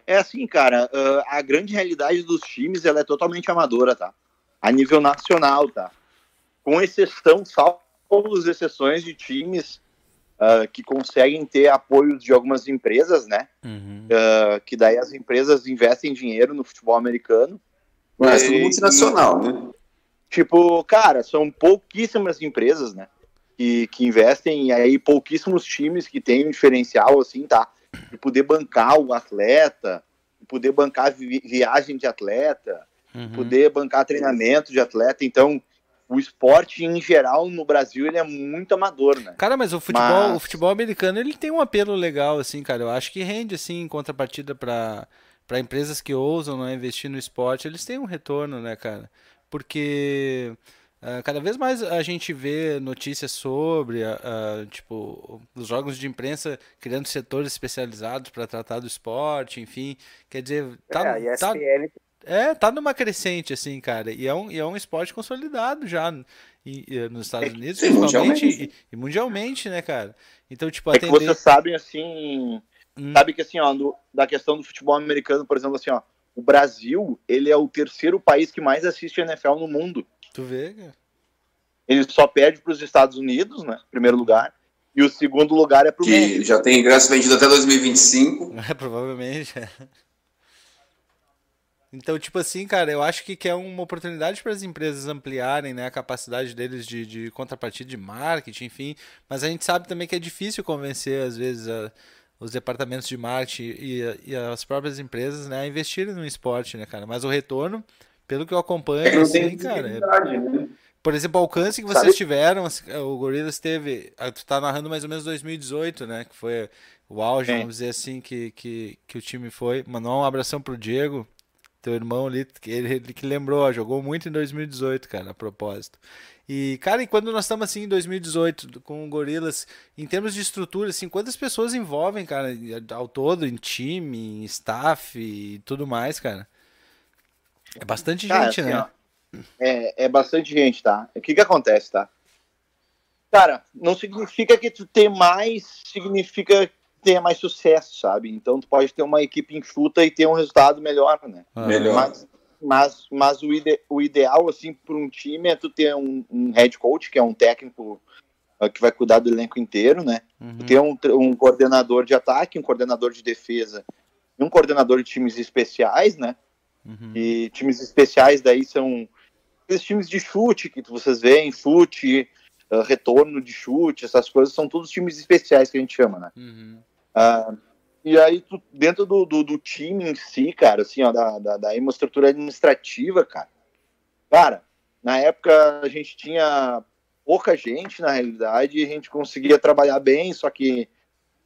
É assim, cara, a grande realidade dos times ela é totalmente amadora, tá? A nível nacional, tá? Com exceção, salvo as exceções de times uh, que conseguem ter apoios de algumas empresas, né? Uhum. Uh, que daí as empresas investem dinheiro no futebol americano. Mas tudo multinacional, né? Tipo, cara, são pouquíssimas empresas, né? Que, que investem, e aí pouquíssimos times que têm um diferencial, assim, tá? De poder bancar o atleta, de poder bancar vi viagem de atleta, uhum. poder bancar treinamento de atleta. Então, o esporte em geral no Brasil ele é muito amador, né? Cara, mas o futebol, mas... o futebol americano ele tem um apelo legal assim, cara. Eu acho que rende assim em contrapartida para para empresas que ousam né, investir no esporte, eles têm um retorno, né, cara? Porque Uh, cada vez mais a gente vê notícias sobre, uh, tipo, os jogos de imprensa criando setores especializados para tratar do esporte, enfim. Quer dizer, tá, é, tá, é, tá numa crescente, assim, cara. E é um, e é um esporte consolidado já e, e, nos Estados Unidos, Sim, principalmente, mundialmente. E, e, mundialmente, né, cara? Então, tipo, é atender... que vocês sabem, assim, hum. sabe que, assim, ó, no, da questão do futebol americano, por exemplo, assim, ó, o Brasil, ele é o terceiro país que mais assiste NFL no mundo. Tu vê, cara? Ele só perde para os Estados Unidos, né? Primeiro lugar. E o segundo lugar é para o Que México. já tem ingresso vendido até 2025. É, provavelmente. Então, tipo assim, cara, eu acho que, que é uma oportunidade para as empresas ampliarem né, a capacidade deles de, de contrapartida de marketing, enfim. Mas a gente sabe também que é difícil convencer, às vezes, a, os departamentos de marketing e, e, as próprias empresas né, a investirem no esporte, né, cara? Mas o retorno, pelo que eu acompanho, é, assim, cara. É, né? Por exemplo, o alcance que vocês Sabe? tiveram, assim, o Gorillaz teve. Ah, tu tá narrando mais ou menos 2018, né? Que foi o auge, Sim. vamos dizer assim, que, que, que o time foi. Mandou um abração pro Diego, teu irmão ali, que ele, ele que lembrou, ó, jogou muito em 2018, cara, a propósito. E, cara, e quando nós estamos assim em 2018 com o Gorilas, em termos de estrutura, assim, quantas pessoas envolvem, cara, ao todo, em time, em staff e tudo mais, cara? É bastante cara, gente, assim, né? Ó é, é bastante gente, tá? O que que acontece, tá? Cara, não significa que tu tem mais, significa que tenha mais sucesso, sabe? Então tu pode ter uma equipe enxuta e ter um resultado melhor, né? Ah. Melhor. Mas, mas, mas o, ide, o ideal, assim, para um time é tu ter um, um, head coach, que é um técnico uh, que vai cuidar do elenco inteiro, né? Uhum. Tu ter um, um coordenador de ataque, um coordenador de defesa e um coordenador de times especiais, né? Uhum. E times especiais daí são aqueles times de chute que vocês veem, chute, uh, retorno de chute, essas coisas, são todos times especiais que a gente chama, né? Uhum. Uh, E aí, tu, dentro do, do, do, time em si, cara, assim, ó, da, da, da administrativa, cara, cara, na época a gente tinha pouca gente, na realidade, e a gente conseguia trabalhar bem, só que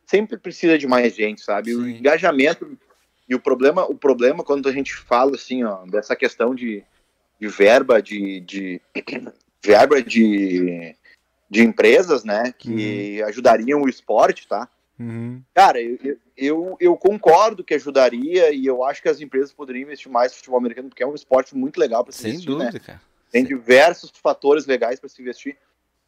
sempre precisa de mais gente, sabe? Sim. O engajamento e o problema, o problema quando a gente fala assim, ó, dessa questão de, de verba de, de verba de, de empresas, né, que uhum. ajudariam o esporte, tá? Uhum. Cara, eu, eu, eu, concordo que ajudaria e eu acho que as empresas poderiam investir mais no futebol americano, porque é um esporte muito legal para se Sem investir, né? dúvida, né? cara. Tem Sim. diversos fatores legais para se investir.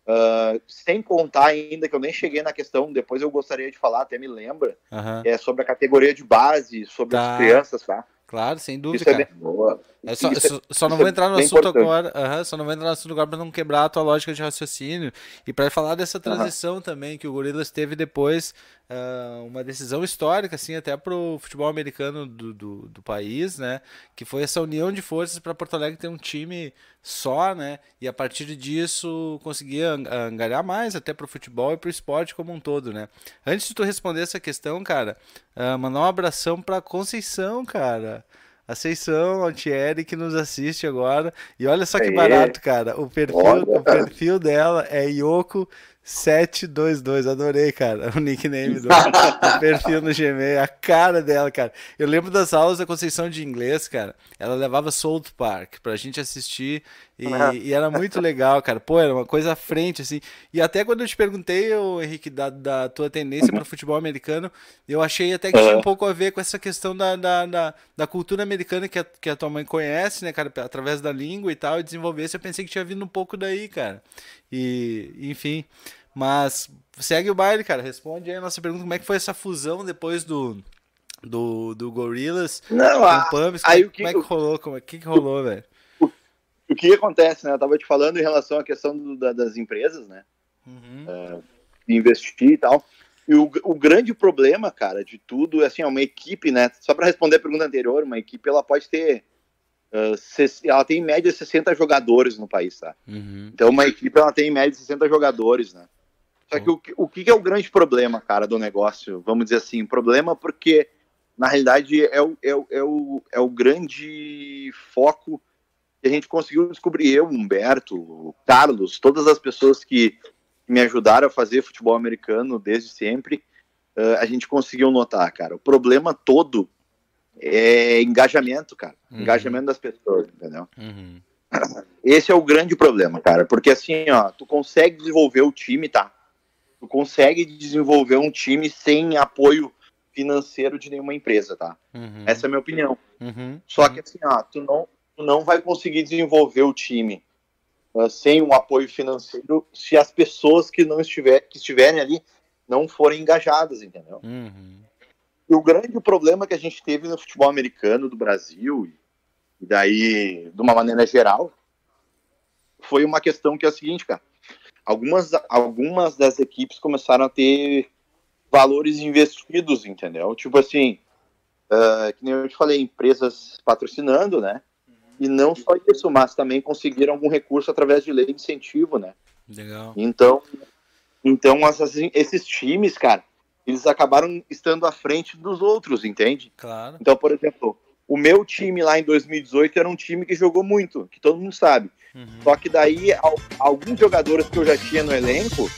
Uh, sem contar ainda que eu nem cheguei na questão, depois eu gostaria de falar, até me lembra, uhum. é sobre a categoria de base, sobre tá. as crianças, tá? Claro, sem dúvida, Isso é. É boa. É só, só, só, não vou entrar no assunto importante. agora, uhum, só não vou entrar no assunto agora para não quebrar a tua lógica de raciocínio e para falar dessa transição uhum. também que o Gorilas teve depois uh, uma decisão histórica, assim, até para o futebol americano do, do, do, país, né? Que foi essa união de forças para Porto Alegre ter um time só, né? E a partir disso conseguir angariar mais até para o futebol e para o esporte como um todo, né? Antes de tu responder essa questão, cara, uh, mandar um abração para Conceição, cara. A Seição Altieri que nos assiste agora. E olha só que barato, cara. O perfil, o perfil dela é Yoko 722, adorei, cara, o nickname do, do, perfil no Gmail, a cara dela, cara. Eu lembro das aulas da Conceição de inglês, cara. Ela levava South Park pra gente assistir e, e, era muito legal, cara. Pô, era uma coisa à frente, assim. E até quando eu te perguntei, o Henrique, da, da tua tendência para o futebol americano, eu achei até que tinha um pouco a ver com essa questão da, da, da, da cultura americana que a, que a tua mãe conhece, né, cara, através da língua e tal, e desenvolver. Eu pensei que tinha vindo um pouco daí, cara. E, enfim. Mas segue o baile, cara. Responde aí a nossa pergunta: como é que foi essa fusão depois do, do, do Gorillaz Não, a, Pumps? Aí, como, que, como é que rolou? Como é que, que rolou, velho? O, que acontece, né? Eu tava te falando em relação à questão do, da, das empresas, né? Uhum. Uh, investir e tal. E o, o grande problema, cara, de tudo é assim, é uma equipe, né? Só para responder a pergunta anterior, uma equipe ela pode ter Uh, ela tem em média 60 jogadores no país, tá? Uhum. Então uma equipe ela tem em média 60 jogadores, né? Só que o, o que é o grande problema, cara, do negócio? Vamos dizer assim, problema porque, na realidade, é o, é o, é o, é o grande foco a gente conseguiu descobrir. Eu, Humberto, o Carlos, todas as pessoas que me ajudaram a fazer futebol americano desde sempre, uh, a gente conseguiu notar, cara. O problema todo é engajamento, cara. Uhum. Engajamento das pessoas, entendeu? Uhum. Esse é o grande problema, cara. Porque assim, ó, tu consegue desenvolver o time, tá? tu consegue desenvolver um time sem apoio financeiro de nenhuma empresa, tá? Uhum. Essa é a minha opinião. Uhum. Só que assim, ah, tu não, não vai conseguir desenvolver o time uh, sem um apoio financeiro se as pessoas que não estiver, que estiverem ali não forem engajadas, entendeu? Uhum. E o grande problema que a gente teve no futebol americano do Brasil e daí de uma maneira geral foi uma questão que é a seguinte, cara algumas, algumas das equipes começaram a ter valores investidos, entendeu? Tipo assim, uh, que nem eu te falei, empresas patrocinando, né? E não só isso, mas também conseguiram algum recurso através de lei de incentivo, né? Legal. Então, então esses times, cara, eles acabaram estando à frente dos outros, entende? Claro. Então, por exemplo, o meu time lá em 2018 era um time que jogou muito, que todo mundo sabe. Uhum. Só que daí, alguns jogadores que eu já tinha no elenco,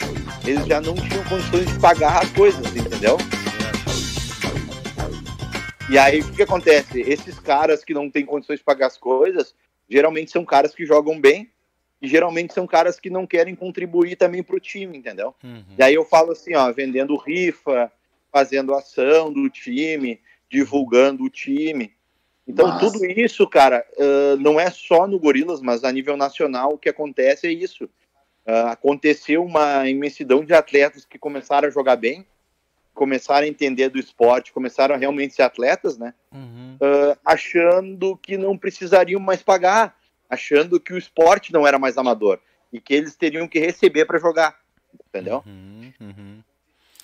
eles já não tinham condições de pagar as coisas, entendeu? E aí, o que, acontece? Esses caras que não têm condições de pagar as coisas, geralmente são caras que jogam bem, e geralmente são caras que não querem contribuir também para o time, entendeu? Uhum. E aí eu falo assim, ó, vendendo rifa, fazendo ação do time, divulgando o time. Então, mas... tudo isso, cara, uh, não é só no Gorilas, mas a nível nacional o que acontece é isso. Uh, aconteceu uma imensidão de atletas que começaram a jogar bem, começaram a entender do esporte, começaram a realmente ser atletas, né? Uhum. Uh, achando que não precisariam mais pagar, achando que o esporte não era mais amador e que eles teriam que receber para jogar, entendeu? Uhum, uhum.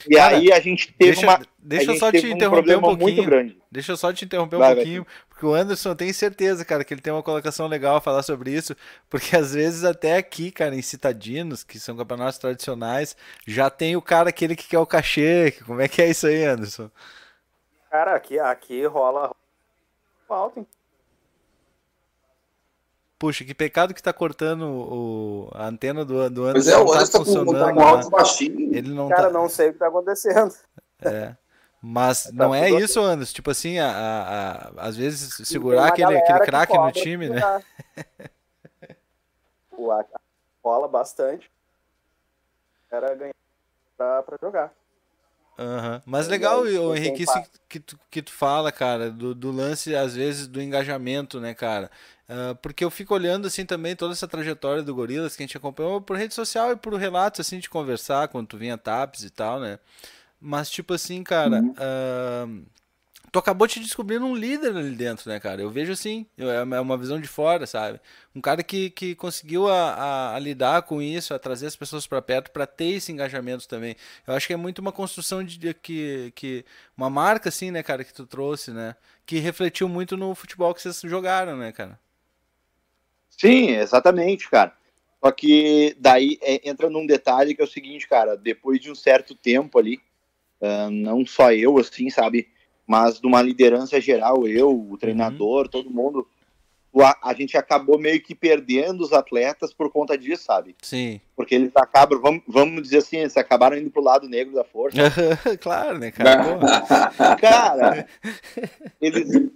E Cara, aí a gente teve deixa, uma. Deixa eu só te interromper um, um pouquinho. Deixa eu só te interromper um vai, pouquinho, vai. Porque o Anderson tem certeza, cara, que ele tem uma colocação legal a falar sobre isso, porque às vezes até aqui, cara, em Citadinos, que são campeonatos tradicionais, já tem o cara aquele que quer o cachê. Como é que é isso aí, Anderson? Cara, aqui, aqui rola alto, hein? Puxa, que pecado que tá cortando o, a antena do, do Pois Anderson. é, o tá Anderson tá com, funcionando. tá com alto baixinho. Ele não Cara, tá. não sei o que tá acontecendo. É. Mas não é isso, Anderson. Tipo assim, a, a- a- às vezes segurar aquele, aquele que craque no time, né? o rola bastante. Era ganhar pra, pra jogar. Aham. Mas É, legal, o Henrique, isso que tu, que tu fala, cara, do, do lance, às vezes, do engajamento, né, cara? Ah, porque eu fico olhando, assim, também toda essa trajetória do Gorilas que a gente acompanhou por rede social e por relatos, assim, de conversar quando tu vinha TAPS e tal, né? Mas, tipo assim, cara, ah, tu acabou te descobrindo um líder ali dentro, né, cara? Eu vejo assim, é uma é uma visão de fora, sabe? Um cara que, que conseguiu a, a- a lidar com isso, a trazer as pessoas pra perto, pra ter esse engajamento também. Eu acho que é muito uma construção de de que, que uma marca assim, né, cara, que tu trouxe, né, que refletiu muito no futebol que vocês jogaram, né, cara? Sim, exatamente, cara. Só que daí é, entra num detalhe que é o seguinte, cara, depois de um certo tempo ali, ah, não só eu, assim, sabe, mas de uma liderança geral, eu, o treinador, todo mundo, a, a gente acabou meio que perdendo os atletas por conta disso, sabe? Sim. Porque eles acabam, vamos, vamos dizer assim, eles acabaram indo pro lado negro da força. claro, né, cara? Cara, eles,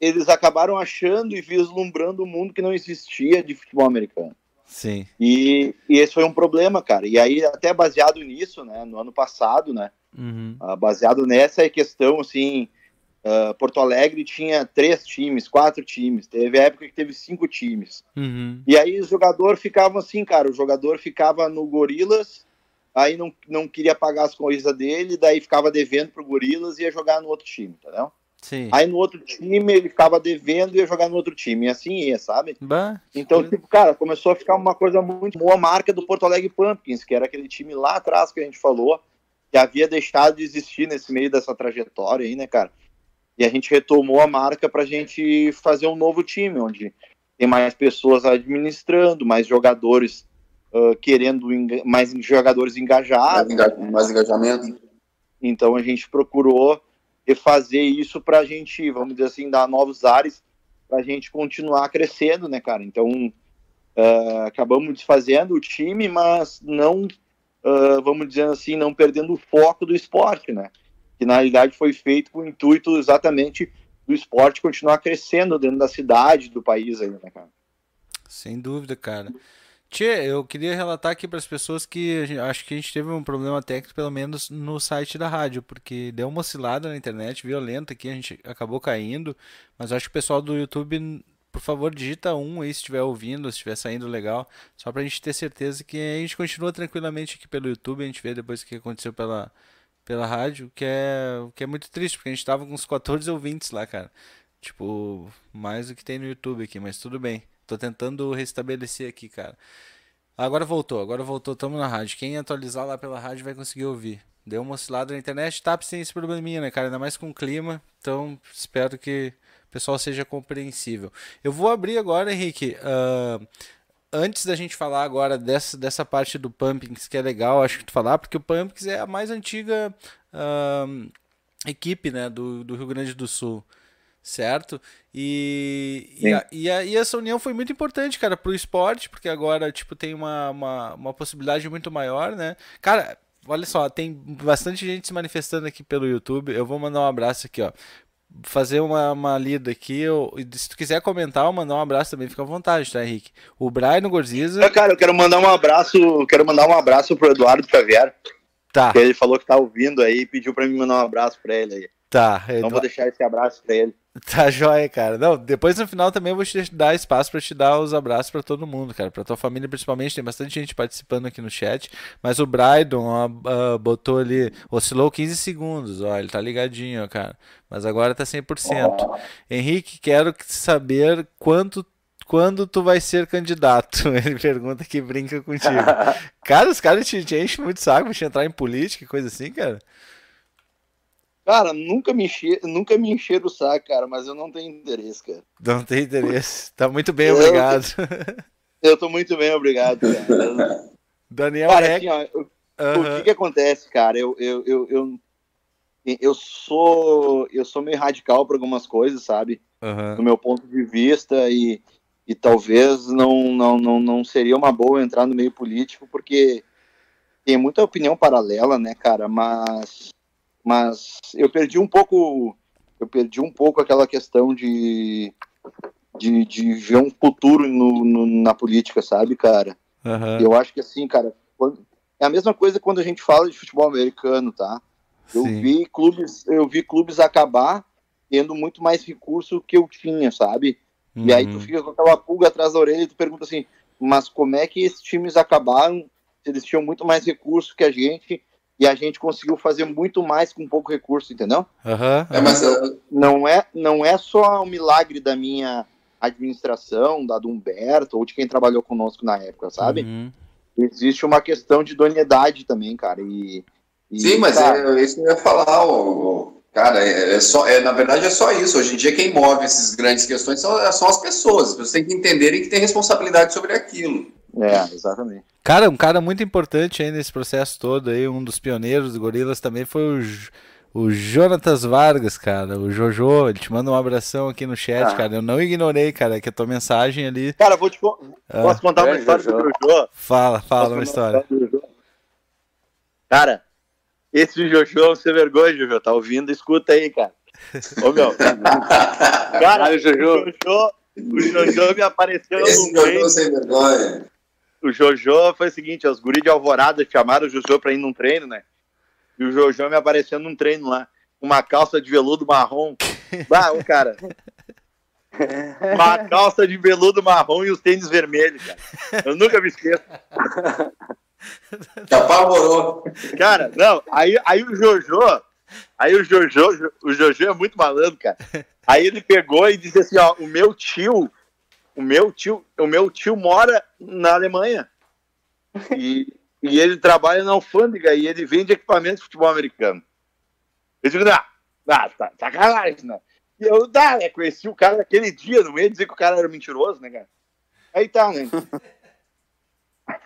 eles acabaram achando e vislumbrando um mundo que não existia de futebol americano. Sim. E, e esse foi um problema, cara. E aí, até baseado nisso, né, no ano passado, né, Uhum. ah, baseado nessa questão, assim, ah, Porto Alegre tinha três times, quatro times, teve época que teve cinco times. Uhum. E aí os jogadores ficavam assim, cara, o jogador ficava no Gorilas, aí não, não queria pagar as coisas dele, daí ficava devendo pro Gorilas e ia jogar no outro time, entendeu? Sim. Aí no outro time ele ficava devendo e ia jogar no outro time, e assim ia, sabe? Bah, Então, tipo, cara, começou a ficar uma coisa muito boa a marca do Porto Alegre Pumpkins, que era aquele time lá atrás que a gente falou, que havia deixado de existir nesse meio dessa trajetória aí, né, cara? E a gente retomou a marca pra gente fazer um novo time, onde tem mais pessoas administrando, mais jogadores ah, querendo, mais jogadores Mais, engajados. enga- mais engajamento. Então a gente procurou refazer isso para a gente, vamos dizer assim, dar novos ares para a gente continuar crescendo, né, cara? Então ah, acabamos desfazendo o time, mas não, ah, vamos dizer assim, não perdendo o foco do esporte, né? Que na realidade foi feito com o intuito exatamente do esporte continuar crescendo dentro da cidade, do país aí, né, cara? Sem dúvida, cara. Tchê, eu queria relatar aqui para as pessoas que acho que a gente teve um problema técnico, pelo menos no site da rádio, porque deu uma oscilada na internet violenta aqui, a gente acabou caindo, mas acho que o pessoal do YouTube, por favor, digita um aí se estiver ouvindo, se estiver saindo legal, só pra gente ter certeza que a gente continua tranquilamente aqui pelo YouTube, a gente vê depois o que aconteceu pela, pela rádio, que é, que é muito triste, porque a gente tava com uns 14 ouvintes lá, cara. Tipo, mais do que tem no YouTube aqui, mas tudo bem. Tô tentando restabelecer aqui, cara. Agora voltou, agora voltou, tamo na rádio. Quem atualizar lá pela rádio vai conseguir ouvir. Deu uma oscilada na internet, tá sem esse probleminha, né, cara? Ainda mais com o clima. Então, espero que pessoal seja compreensível. Eu vou abrir agora, Henrique. ah, antes da gente falar agora dessa, dessa parte do Pumpkins, que é legal, acho que tu falar, porque o Pumpkins é a mais antiga ah, equipe, né, do, do Rio Grande do Sul certo? E, e, a- e, a- e essa união foi muito importante, cara, pro esporte, porque agora, tipo, tem uma, uma, uma possibilidade muito maior, né? Cara, olha só, tem bastante gente se manifestando aqui pelo YouTube. Eu vou mandar um abraço aqui, ó. Fazer uma, uma lida aqui. Eu, se tu quiser comentar ou mandar um abraço também, fica à vontade, tá, Henrique? O Brian Gorziza. Cara, eu quero mandar um abraço, quero mandar um abraço pro Eduardo Xavier, Tá, que ele falou que tá ouvindo aí e pediu para mim mandar um abraço para ele aí. tá. Então Edu- vou deixar esse abraço para ele. Tá joia, cara. Não, depois no final também eu vou te dar espaço pra te dar os abraços pra todo mundo, cara. Pra tua família principalmente, tem bastante gente participando aqui no chat. Mas o Brydon ó, ah, botou ali, oscilou 15 segundos, ó, ele tá ligadinho, ó, cara. Mas agora tá 100%. Henrique, quero saber quanto quando tu vai ser candidato? Ele pergunta que brinca contigo. Cara, os caras te, te enchem muito saco pra te entrar em política, e coisa assim, cara. Cara, nunca me encher, nunca me encheram o saco, cara, mas eu não tenho interesse, cara. Não tem interesse. Tá muito bem, Eu- obrigado. Eu tô muito bem, obrigado, cara. Daniel Cara, Reck. assim, ó, eu- o Aham. que que acontece, cara? Eu, eu, eu, eu, eu sou eu sou meio radical para algumas coisas, sabe? Aham. Do meu ponto de vista e, e talvez não, não, não, não seria uma boa entrar no meio político porque tem muita opinião paralela, né, cara? Mas mas eu perdi um pouco eu perdi um pouco aquela questão de de, de ver um futuro no, no- na política, sabe, cara? Aham. Eu acho que assim, cara, quando- é a mesma coisa quando a gente fala de futebol americano, tá? Eu Sim. vi clubes, eu vi clubes acabar tendo muito mais recurso que eu tinha, sabe? E aí tu Uhum. fica com aquela pulga atrás da orelha e tu pergunta assim, mas como é que esses times acabaram se eles tinham muito mais recurso que a gente e a gente conseguiu fazer muito mais com pouco recurso, entendeu? Aham. É, mas uh, Não é, não é só um milagre da minha administração, da do Humberto ou de quem trabalhou conosco na época, sabe? Uhum. existe uma questão de idoneidade também, cara. E, e, sim, mas cara, é isso que eu ia falar, ô, cara, é, é só, é, na verdade é só isso. Hoje em dia quem move essas grandes questões são, são as pessoas. As pessoas têm que entenderem que tem responsabilidade sobre aquilo. É, exatamente. Cara, um cara muito importante aí nesse processo todo aí, um dos pioneiros do Gorilas também foi o, o Jonatas Vargas, cara, o Jojo, ele te manda um abração aqui no chat, Ah. cara, eu não ignorei, cara, que a tua mensagem ali, Cara, vou te Ah. posso contar uma história Jojo. sobre o Jojo? fala, fala Posso uma história. sobre o Jojo? Cara, esse Jojo, é um sem vergonha, Jojo, tá ouvindo? Escuta aí, cara. Ô, meu. Cara, o Jojo. Jojo, o Jojo me apareceu Esse num treino. jogador sem vergonha. O Jojo foi o seguinte, os guris de Alvorada chamaram o Jojo pra ir num treino, né? E o Jojo me apareceu num treino lá, com uma calça de veludo marrom. Bah, ô, cara. Uma calça de veludo marrom e os tênis vermelhos, cara. Eu nunca me esqueço. Te apavorou. Cara, não, aí, aí o Jojo, aí o Jojo, o Jojo é muito malandro, cara. Aí ele pegou e disse assim, ó, o meu tio, o meu tio, o meu tio mora na Alemanha. E, e ele trabalha na alfândega e ele vende equipamentos de futebol americano. Eu digo, não, não tá, sacanagem, não. E eu, dá, né, conheci o cara naquele dia, não ia dizer que o cara era mentiroso, né, cara? Aí tá, né?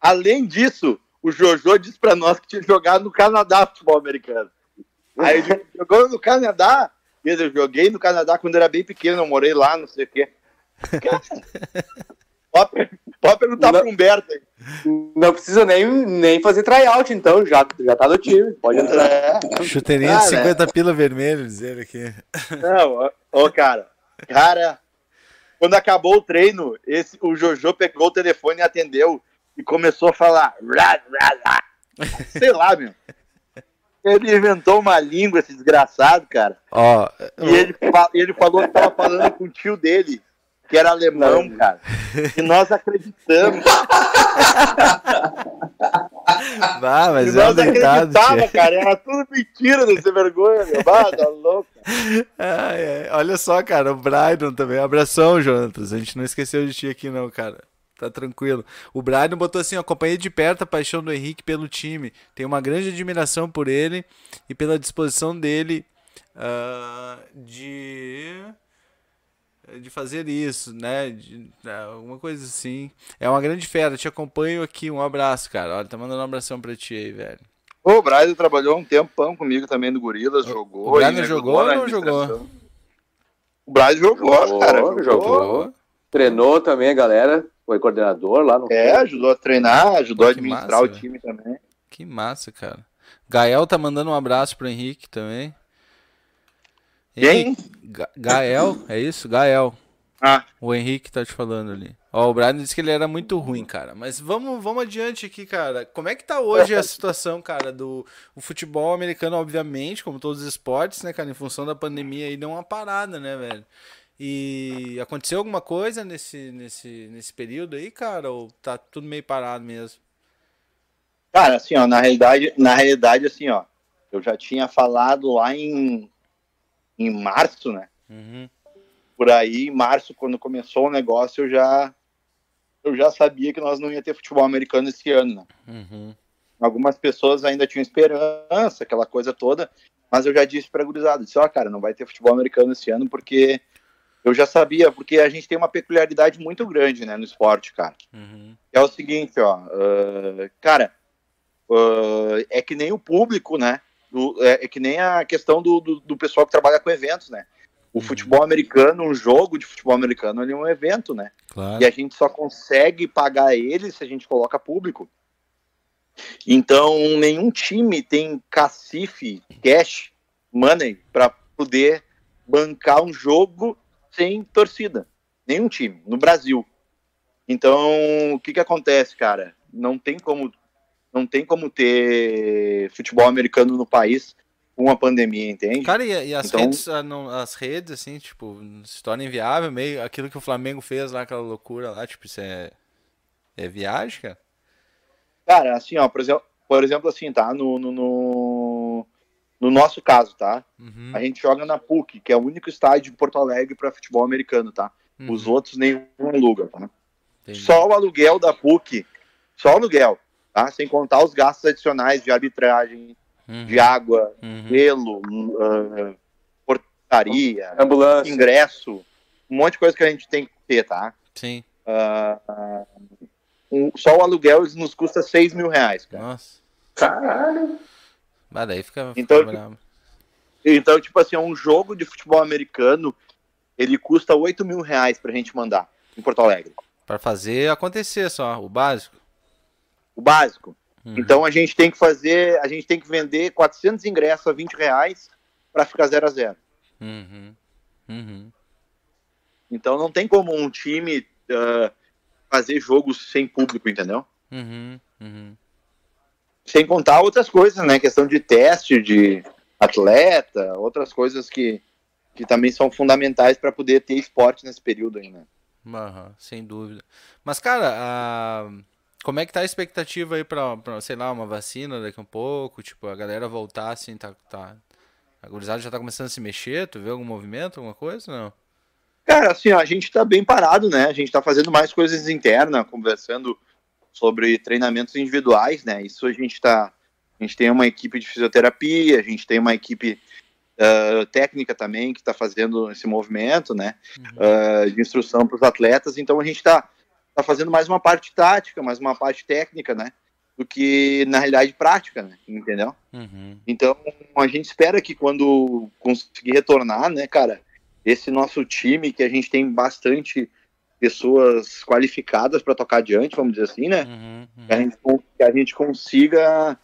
Além disso, o Jojo disse pra nós que tinha jogado no Canadá futebol americano. Aí ele jogou no Canadá. Eu joguei no Canadá quando era bem pequeno, eu morei lá, não sei o quê. Cara, Pode, per- pode perguntar Não. pro Humberto aí. Não precisa nem, nem fazer tryout, então. Já, já tá no time. Pode entrar. É, Chuteirinha de Cara, 50 pila vermelho, dizer aqui. não, ó, ó, cara. Cara, quando acabou o treino, esse, o Jojo pegou o telefone e atendeu e começou a falar. "Rá, rá, rá". Sei lá, meu. Ele inventou uma língua, esse desgraçado, cara. Ó, E ele, ele falou que tava falando com o tio dele, que era alemão, Não. cara. E nós acreditamos. ah, E mas é um nós tia. cara. Era tudo mentira desse vergonha, meu. Ah, tá louco. Ai, ai. Olha só, cara, o Brydon também. Abração, Jonatas. A gente não esqueceu de ti aqui, não, cara. Tá tranquilo. O Brydon botou assim: acompanhei de perto a paixão do Henrique pelo time. Tenho uma grande admiração por ele e pela disposição dele ah, de. De fazer isso, né? De, ah, alguma coisa assim. É uma grande fera. Te acompanho aqui. Um abraço, cara. Olha, tá mandando um abração pra ti aí, velho. O Brian trabalhou um tempão comigo também no Gorilas, jogou. o Brian me ajudou jogou ou não jogou? O Brian jogou, Jogou, cara. Jogou. jogou. Treinou também a galera. Foi coordenador lá no. É, ajudou a treinar, ajudou a Que administrar massa, o velho. time também. Que massa, cara. Gael tá mandando um abraço pro Henrique também. Quem? Ga- Gael, é isso? Gael. Ah, O Henrique tá te falando ali. Ó, o Brian disse que ele era muito ruim, cara. Mas vamos, vamos adiante aqui, cara. Como é que tá hoje a situação, cara, do o futebol americano, obviamente, como todos os esportes, né, cara, em função da pandemia aí deu uma parada, né, velho? E aconteceu alguma coisa nesse, nesse, nesse período aí, cara? Ou tá tudo meio parado mesmo? Cara, assim, ó, na realidade, na realidade, assim, ó, eu já tinha falado lá em, em março, né? Uhum. Por aí, em março, quando começou o negócio, eu já eu já sabia que nós não ia ter futebol americano esse ano, né? Uhum. Algumas pessoas ainda tinham esperança, aquela coisa toda, mas eu já disse pra gurizada, disse, ó, cara, não vai ter futebol americano esse ano porque eu já sabia, porque a gente tem uma peculiaridade muito grande, né, no esporte, cara. Uhum. É o seguinte, ó, ah, cara, ah, é que nem o público, né? Do- é, é que nem a questão do, do, do pessoal que trabalha com eventos, né? O futebol americano, um jogo de futebol americano, ele é um evento, né? Claro. E a gente só consegue pagar ele se a gente coloca público. Então, nenhum time tem cacife, cash, money, para poder bancar um jogo sem torcida. Nenhum time, no Brasil. Então, o que que acontece, cara? Não tem como, não tem como ter futebol americano no país com uma pandemia, entende? Cara, e, e as Então- redes, ah, as redes, assim, tipo, se torna inviável, meio aquilo que o Flamengo fez lá, aquela loucura lá, tipo, isso é, é viagem, cara? Cara, assim, ó, por exemplo, por exemplo assim, tá? No, no, no, no nosso caso, tá? Uhum, A gente joga na PUC, que é o único estádio de Porto Alegre para futebol americano, tá? uhum, Os outros nenhum aluga, tá? entendi. Só o aluguel da PUC, só o aluguel, tá? Sem contar os gastos adicionais de arbitragem, Uhum, de água, uhum, gelo, uh, portaria, Ambulância. ingresso, um monte de coisa que a gente tem que ter, tá? Sim, ah, um- só o aluguel nos custa 6 mil reais, cara. nossa. Caralho. Mas daí fica, fica Então, bravo. Então, tipo assim, um jogo de futebol americano, ele custa 8 mil reais pra gente mandar em Porto Alegre. Pra fazer acontecer só, o básico. O básico. Uhum. Então a gente tem que fazer, a gente tem que vender 400 ingressos a 20 reais pra ficar 0 a 0 Uhum, uhum, Então não tem como um time ah, fazer jogos sem público, entendeu? uhum, uhum. Sem contar outras coisas, né? Questão de teste de atleta, outras coisas que, que também são fundamentais para poder ter esporte nesse período aí, né? Sem dúvida. Mas, cara, a- como é que tá a expectativa aí pra, pra, sei lá, uma vacina daqui a um pouco? Tipo, a galera voltar assim, tá, tá... A gurizada já tá começando a se mexer? Tu vê algum movimento, alguma coisa? Não? Cara, assim, ó, a gente tá bem parado, né? A gente tá fazendo mais coisas internas, conversando sobre treinamentos individuais, né? Isso a gente tá. A gente tem uma equipe de fisioterapia, a gente tem uma equipe ah, técnica também que está fazendo esse movimento, né? ah, de instrução para os atletas. Então a gente está tá fazendo mais uma parte tática, mais uma parte técnica, né? Do que na realidade prática, né? Entendeu? Uhum, Então, a gente espera que quando conseguir retornar, né, cara, esse nosso time, que a gente tem bastante pessoas qualificadas para tocar adiante, vamos dizer assim, né, uhum, uhum. que a gente, que a gente consiga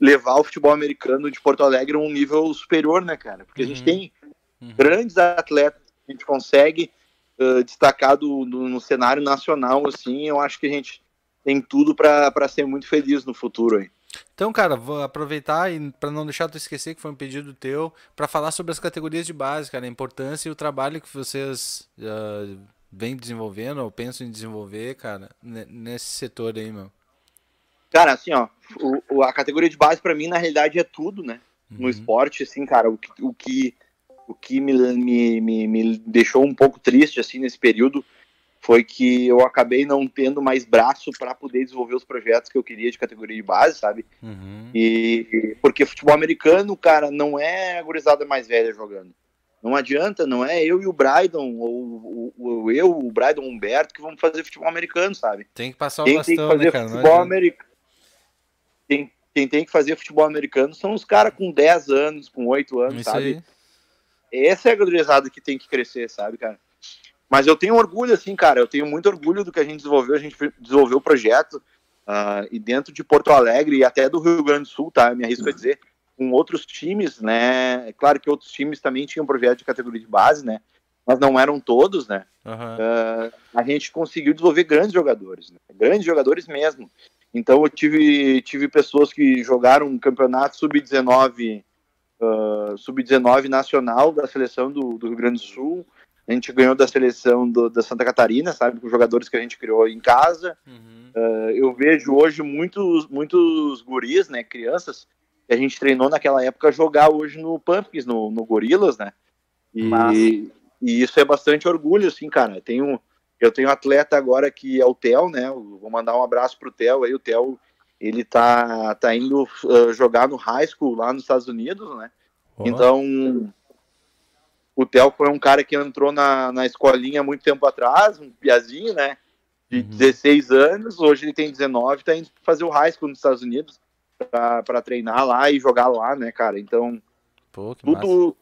levar o futebol americano de Porto Alegre a um nível superior, né, cara? Porque a gente Uhum. tem Uhum. grandes atletas que a gente consegue uh, destacar do, do- no cenário nacional, assim, eu acho que a gente tem tudo para ser muito feliz no futuro aí. Então, cara, vou aproveitar e para não deixar tu esquecer que foi um pedido teu, para falar sobre as categorias de base, cara, a importância e o trabalho que vocês ah, vêm desenvolvendo ou pensam em desenvolver, cara, ne- nesse setor aí, meu. Cara, assim, ó, o, a categoria de base pra mim, na realidade, é tudo, né? No Uhum. esporte, assim, cara, o o que, o que me, me, me, me deixou um pouco triste, assim, nesse período, foi que eu acabei não tendo mais braço para poder desenvolver os projetos que eu queria de categoria de base, sabe? Uhum. E porque futebol americano, cara, não é a gurizada mais velha jogando. Não adianta, não é eu e o Brydon, ou, ou- eu, o Brydon Humberto, que vamos fazer futebol americano, sabe? Tem que passar o Quem tem que bastão, fazer né, cara? Futebol americano. Quem, quem tem que fazer futebol americano são os caras com 10 anos, com 8 anos, Isso sabe? aí. Essa é a gurizada que tem que crescer, sabe, cara? Mas eu tenho orgulho, assim, cara, eu tenho muito orgulho do que a gente desenvolveu, a gente desenvolveu o projeto, ah, e dentro de Porto Alegre e até do Rio Grande do Sul, tá? Eu me arrisco a dizer, com outros times, né? É claro que outros times também tinham projeto de categoria de base, né? Mas não eram todos, né? Aham. Ah, a gente conseguiu desenvolver grandes jogadores, né? grandes jogadores mesmo. Então eu tive, tive pessoas que jogaram um campeonato sub-19 ah, sub-19 nacional da seleção do, do Rio Grande do Sul. A gente ganhou da seleção do- da Santa Catarina, sabe, com jogadores que a gente criou em casa. Uhum. Ah, eu vejo hoje muitos, muitos guris, né, crianças, que a gente treinou naquela época jogar hoje no Pumpkins, no, no Gorilas, né? E, e isso é bastante orgulho, assim, cara. Tenho, eu tenho um atleta agora que é o Theo, né? Vou mandar um abraço pro Theo aí. O Theo, ele tá, tá indo ah, jogar no high school lá nos Estados Unidos, né? Ó. Então, o Theo foi um cara que entrou na, na escolinha muito tempo atrás, um piazinho, né? De Uhum. 16 anos, hoje ele tem 19, tá indo fazer o high school nos Estados Unidos. para treinar lá e jogar lá, né, cara? Então, Pô, tudo,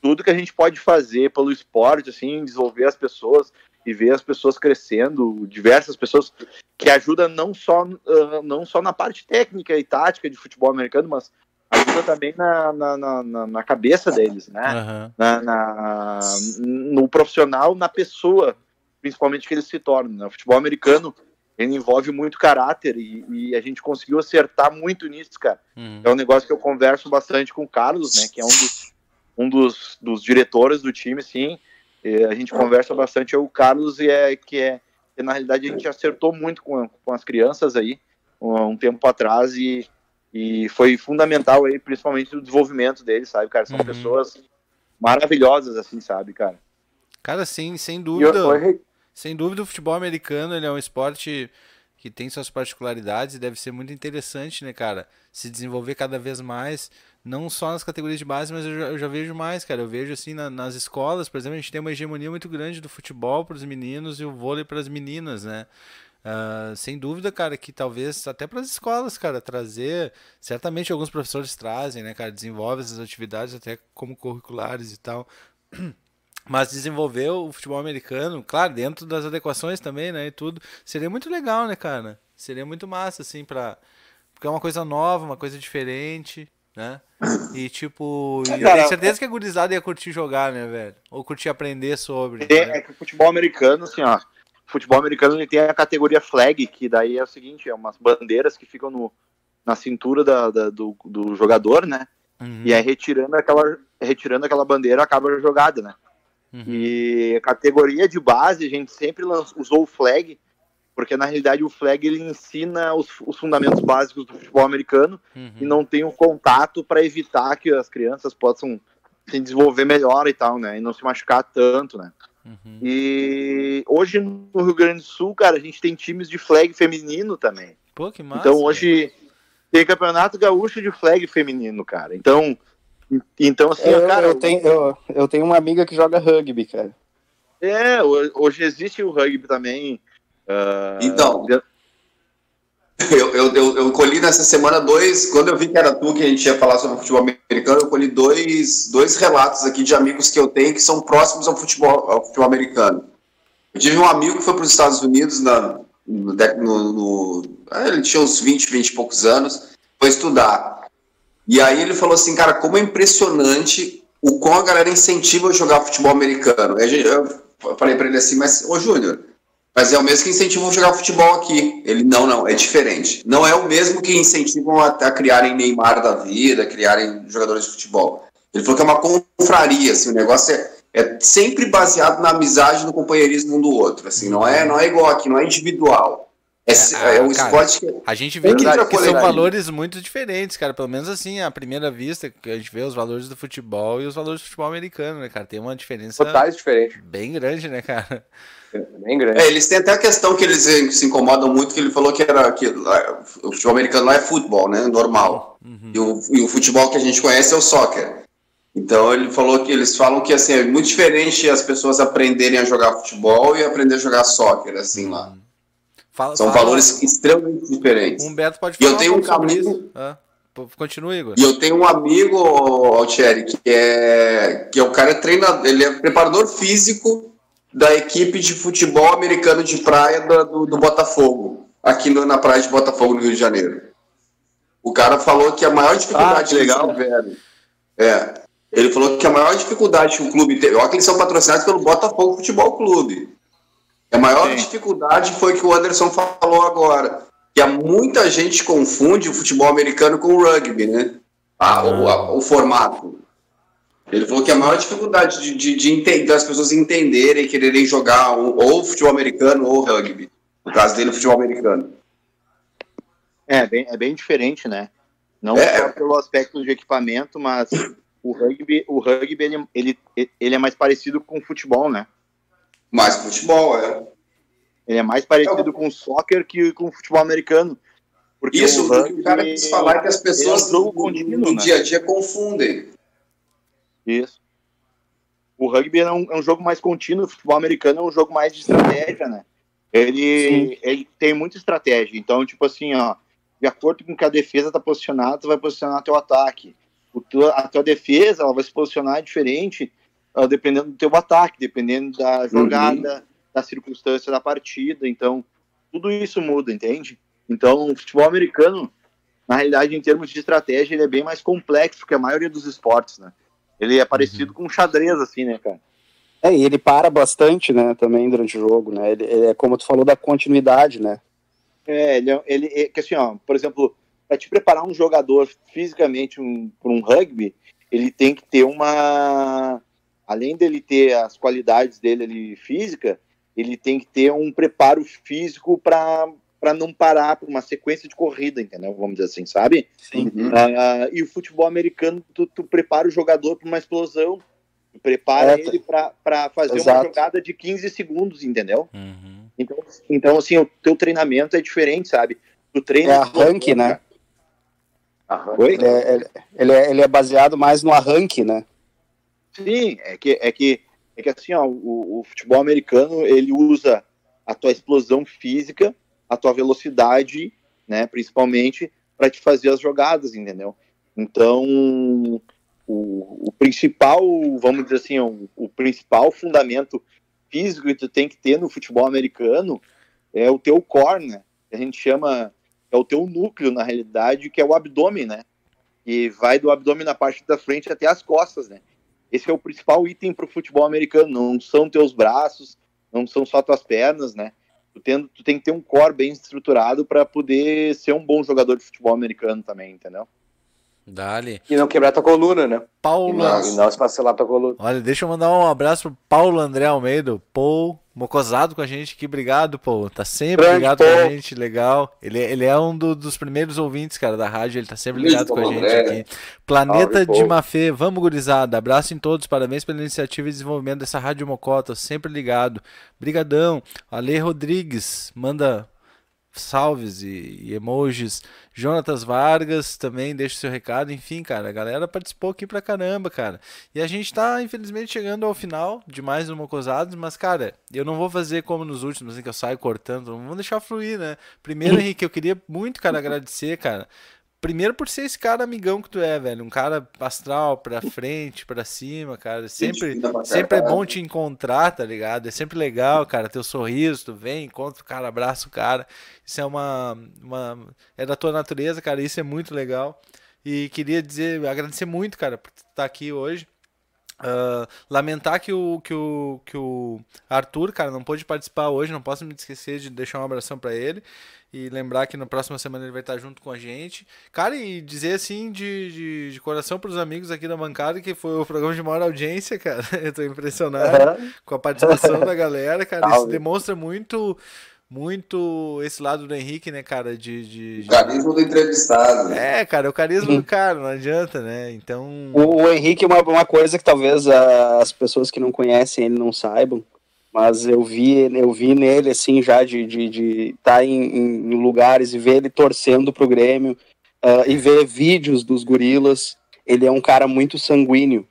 tudo que a gente pode fazer pelo esporte, assim, desenvolver as pessoas e ver as pessoas crescendo, diversas pessoas que ajudam não só, uh, não só na parte técnica e tática de futebol americano, mas ajuda também na, na, na, na cabeça deles, né? Aham. Na, na- no profissional, na pessoa, principalmente que eles se tornam. Né? O futebol americano ele envolve muito caráter e, e a gente conseguiu acertar muito nisso, cara. Uhum. É um negócio que eu converso bastante com o Carlos, né? Que é um dos, um dos, dos diretores do time, sim. E a gente conversa bastante. É o Carlos e é que é que, na realidade a gente acertou muito com, com as crianças aí um, um tempo atrás e, e foi fundamental aí, principalmente no desenvolvimento deles, sabe, cara? São Uhum. pessoas maravilhosas, assim, sabe, cara? Cara, sim, sem dúvida. Henrique, Sem dúvida, o futebol americano ele é um esporte que tem suas particularidades e deve ser muito interessante, né, cara? Se desenvolver cada vez mais, não só nas categorias de base, mas eu já, eu já vejo mais, cara. Eu vejo assim na- nas escolas, por exemplo, a gente tem uma hegemonia muito grande do futebol para os meninos e o vôlei para as meninas, né? Ah, sem dúvida, cara, que talvez até para as escolas, cara, trazer. Certamente alguns professores trazem, né, cara? Desenvolve essas atividades até como curriculares e tal. Mas desenvolver o futebol americano, claro, dentro das adequações também, né, e tudo, seria muito legal, né, cara? Seria muito massa, assim, pra... Porque é uma coisa nova, uma coisa diferente, né? E, tipo, eu tenho certeza que a gurizada ia curtir jogar, né, velho? Ou curtir aprender sobre, É, né? é que o futebol americano, assim, ó. O futebol americano ele tem a categoria flag, que daí é o seguinte, é umas bandeiras que ficam no, na cintura da, da- do, do jogador, né? Uhum, E aí retirando aquela, retirando aquela bandeira acaba a jogada, né? uhum, E a categoria de base, a gente sempre lan- usou o flag, porque na realidade o flag ele ensina os, os fundamentos básicos do futebol americano uhum. e não tem um contato para evitar que as crianças possam se desenvolver melhor e tal, né? E não se machucar tanto, né? Uhum. E hoje no Rio Grande do Sul, cara, a gente tem times de flag feminino também. Pô, que massa. então hoje tem campeonato gaúcho de flag feminino, cara. Então, então assim, Eu, cara, eu, tenho, eu, eu tenho uma amiga que joga rugby, cara. é, ho- hoje existe o rugby também. Ah, Então. Eu, eu, eu, eu colhi nessa semana dois. Quando eu vi que era tu que a gente ia falar sobre futebol americano, eu colhi dois, dois relatos aqui de amigos que eu tenho que são próximos ao futebol, ao futebol americano. Eu tive um amigo que foi para os Estados Unidos na, no, no- no- ah, ele tinha uns 20, 20 e poucos anos, foi estudar. E aí ele falou assim, cara, como é impressionante o quão a galera incentiva a jogar futebol americano. Eu falei para ele assim, mas, ô Júnior, mas é o mesmo que incentivam a jogar futebol aqui. Ele, não, não, é diferente. Não é o mesmo que incentivam a, a criarem Neymar da vida, a criarem jogadores de futebol. Ele falou que é uma confraria, assim, o negócio é, é sempre baseado na amizade no companheirismo um do outro, assim, não é, não é igual aqui, não é individual. É, É, é, um cara, esporte que... A gente vê que, Verdade, que são verdade. valores muito diferentes, cara. Pelo menos assim, à primeira vista, que a gente vê os valores do futebol e os valores do futebol americano, né, cara? Tem uma diferença totais diferentes. bem grande, né, cara? Bem grande. É, eles têm até a questão que eles eh, se incomodam muito, que ele falou que era que lá, o futebol americano lá é futebol, né? Normal. E, o, e o futebol que a gente conhece é o soccer. Então ele falou que eles falam que assim, é muito diferente as pessoas aprenderem a jogar futebol e aprender a jogar soccer, assim lá. Fala, São fala- valores extremamente diferentes. Humberto pode E eu falar tenho um amigo- isso. Ah, continua, Igor. E eu tenho um amigo, Altieri, que é que é o cara é treinador, ele é preparador físico da equipe de futebol americano de praia do, do, Botafogo, aqui no- na praia de Botafogo, no Rio de Janeiro. O cara falou que a maior dificuldade Ah, legal. eles tiveram. É. Ele falou que a maior dificuldade que o clube teve. Olha que eles são patrocinados pelo Botafogo Futebol Clube. A maior Sim. dificuldade foi que o Anderson falou agora. Que há muita gente confunde o futebol americano com o rugby, né? Ah, o, a- o formato. Ele falou que a maior dificuldade de, de, de ente- das pessoas entenderem, quererem jogar o- ou futebol americano ou rugby. No caso dele, o futebol americano. É, bem, é bem diferente, né? Não É. só pelo aspecto de equipamento, mas o rugby, o rugby ele, ele, ele é mais parecido com o futebol, né? Mas futebol, é. Ele é mais parecido com o soccer que com o futebol americano. Porque Isso, o o que rugby, o cara quis falar é que as pessoas é um jogo no- contínuo, no, né? dia a dia confundem. Isso. O rugby é um, é um jogo mais contínuo, o futebol americano é um jogo mais de estratégia, né? Ele, ele tem muita estratégia. Então, tipo assim, ó, de acordo com que a defesa está posicionada, tu vai posicionar teu ataque. O teu, a tua defesa ela vai se posicionar diferente uh, dependendo do teu ataque, dependendo da jogada, uhum. da circunstância da partida. Então, tudo isso muda, entende? Então, o futebol americano, na realidade, em termos de estratégia, ele é bem mais complexo que a maioria dos esportes, né? Ele é parecido uhum. com um xadrez, assim, né, cara? É, e ele para bastante, né, também durante o jogo, né? Ele, ele é como tu falou da continuidade, né? É, ele, é, ele é, que assim, ó, por exemplo, para te preparar um jogador fisicamente um, para um rugby, ele tem que ter uma, além dele ter as qualidades dele ali física, ele tem que ter um preparo físico para para não parar por uma sequência de corrida, entendeu? Vamos dizer assim, sabe? Sim. Uh, e o futebol americano, tu, tu prepara o jogador para uma explosão, tu prepara é, ele para fazer exato. uma jogada de 15 segundos, entendeu? Uhum. Então, então, assim, o teu treinamento é diferente, sabe? Tu treina. É arranque, né? Arranque. Ele, é, ele, é, ele é baseado mais no arranque, né? Sim, é que, é que, é que assim, ó, o, o futebol americano ele usa a tua explosão física, a tua velocidade, né, principalmente, para te fazer as jogadas, entendeu? Então, o, o principal, vamos dizer assim, o, o principal fundamento físico que tu tem que ter no futebol americano é o teu core, né? A gente chama, é o teu núcleo, na realidade, que é o abdômen, né? E vai do abdômen na parte da frente até as costas, né? Esse é o principal item para o futebol americano, não são teus braços, não são só tuas pernas, né? Tu, tendo, tu tem que ter um core bem estruturado para poder ser um bom jogador de futebol americano também, entendeu? Dali. E não quebrar tua coluna, né? Paulo. E não, e não esfacelar tua coluna. Olha, deixa eu mandar um abraço pro Paulo André Almeida, Paul, mocosado com a gente aqui. Obrigado, Paul. Tá sempre Grande ligado com a gente, legal. Ele, ele é um do, dos primeiros ouvintes, cara, da rádio. Ele tá sempre ligado com a gente aqui. Planeta Salve, de Mafê, vamos, gurizada. Abraço em todos, parabéns pela iniciativa e desenvolvimento dessa rádio Mocota. Sempre ligado. Brigadão. Ale Rodrigues, manda salves e, emojis. Jonatas Vargas também deixa seu recado. Enfim, cara, a galera participou aqui pra caramba, cara. E a gente tá, infelizmente, chegando ao final de mais um Mocosados, mas, cara, eu não vou fazer como nos últimos, assim, que eu saio cortando. Vamos deixar fluir, né? Primeiro, Henrique, eu queria muito, cara, agradecer, cara, Primeiro por ser esse cara amigão que tu é, velho. Um cara astral pra frente, pra cima, cara. Sempre, sempre é bom te encontrar, tá ligado? É sempre legal, cara. Teu sorriso, tu vem, encontra o cara, abraça o cara. Isso é uma, uma. É da tua natureza, cara. Isso é muito legal. E queria dizer, agradecer muito, cara, por estar tá aqui hoje. Uh, lamentar que o, que, o, que o Arthur, cara, não pôde participar hoje, não posso me esquecer de deixar um abração para ele e lembrar que na próxima semana ele vai estar junto com a gente. Cara, e dizer assim de, de, de coração para os amigos aqui da bancada que foi o programa de maior audiência, cara. Eu tô impressionado uhum. com a participação da galera, cara. Isso demonstra muito muito esse lado do Henrique, né, cara, de... de, de... O carisma do entrevistado. Né? É, cara, é o carisma do cara, não adianta, né, então... O, o Henrique é uma, uma coisa que talvez as pessoas que não conhecem ele não saibam, mas eu vi, eu vi nele, assim, já de estar de, de tá em, em, lugares e ver ele torcendo pro Grêmio, uh, e ver vídeos dos gorilas, ele é um cara muito sanguíneo.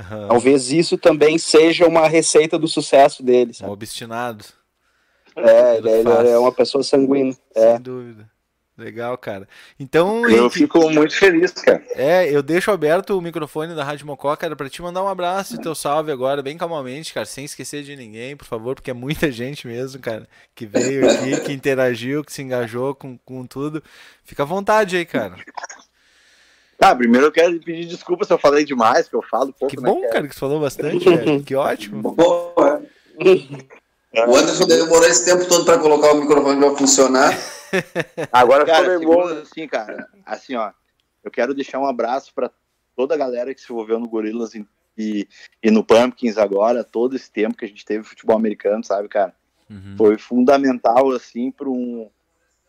Uhum. Talvez isso também seja uma receita do sucesso dele, sabe? Um obstinado. É, ele, ele é uma pessoa sanguínea. Sem é. dúvida. Legal, cara. Então. Eu Henrique, fico muito feliz, cara. É, eu deixo aberto o microfone da Rádio Mocó, cara, pra te mandar um abraço e teu salve agora, bem calmamente, cara, sem esquecer de ninguém, por favor, porque é muita gente mesmo, cara, que veio aqui, que interagiu, que se engajou com, com tudo. Fica à vontade aí, cara. Tá, primeiro eu quero pedir desculpa se eu falei demais, que eu falo pouco. Que né, bom, né, cara, que você falou bastante, cara. Que ótimo. Boa. O Anderson demorou esse tempo todo para colocar o microfone para funcionar. Agora cara, bom. assim, cara. Assim, ó. Eu quero deixar um abraço para toda a galera que se envolveu no Gorilas e, e, no Pumpkins agora, todo esse tempo que a gente teve futebol americano, sabe, cara? Uhum. Foi fundamental, assim, para um,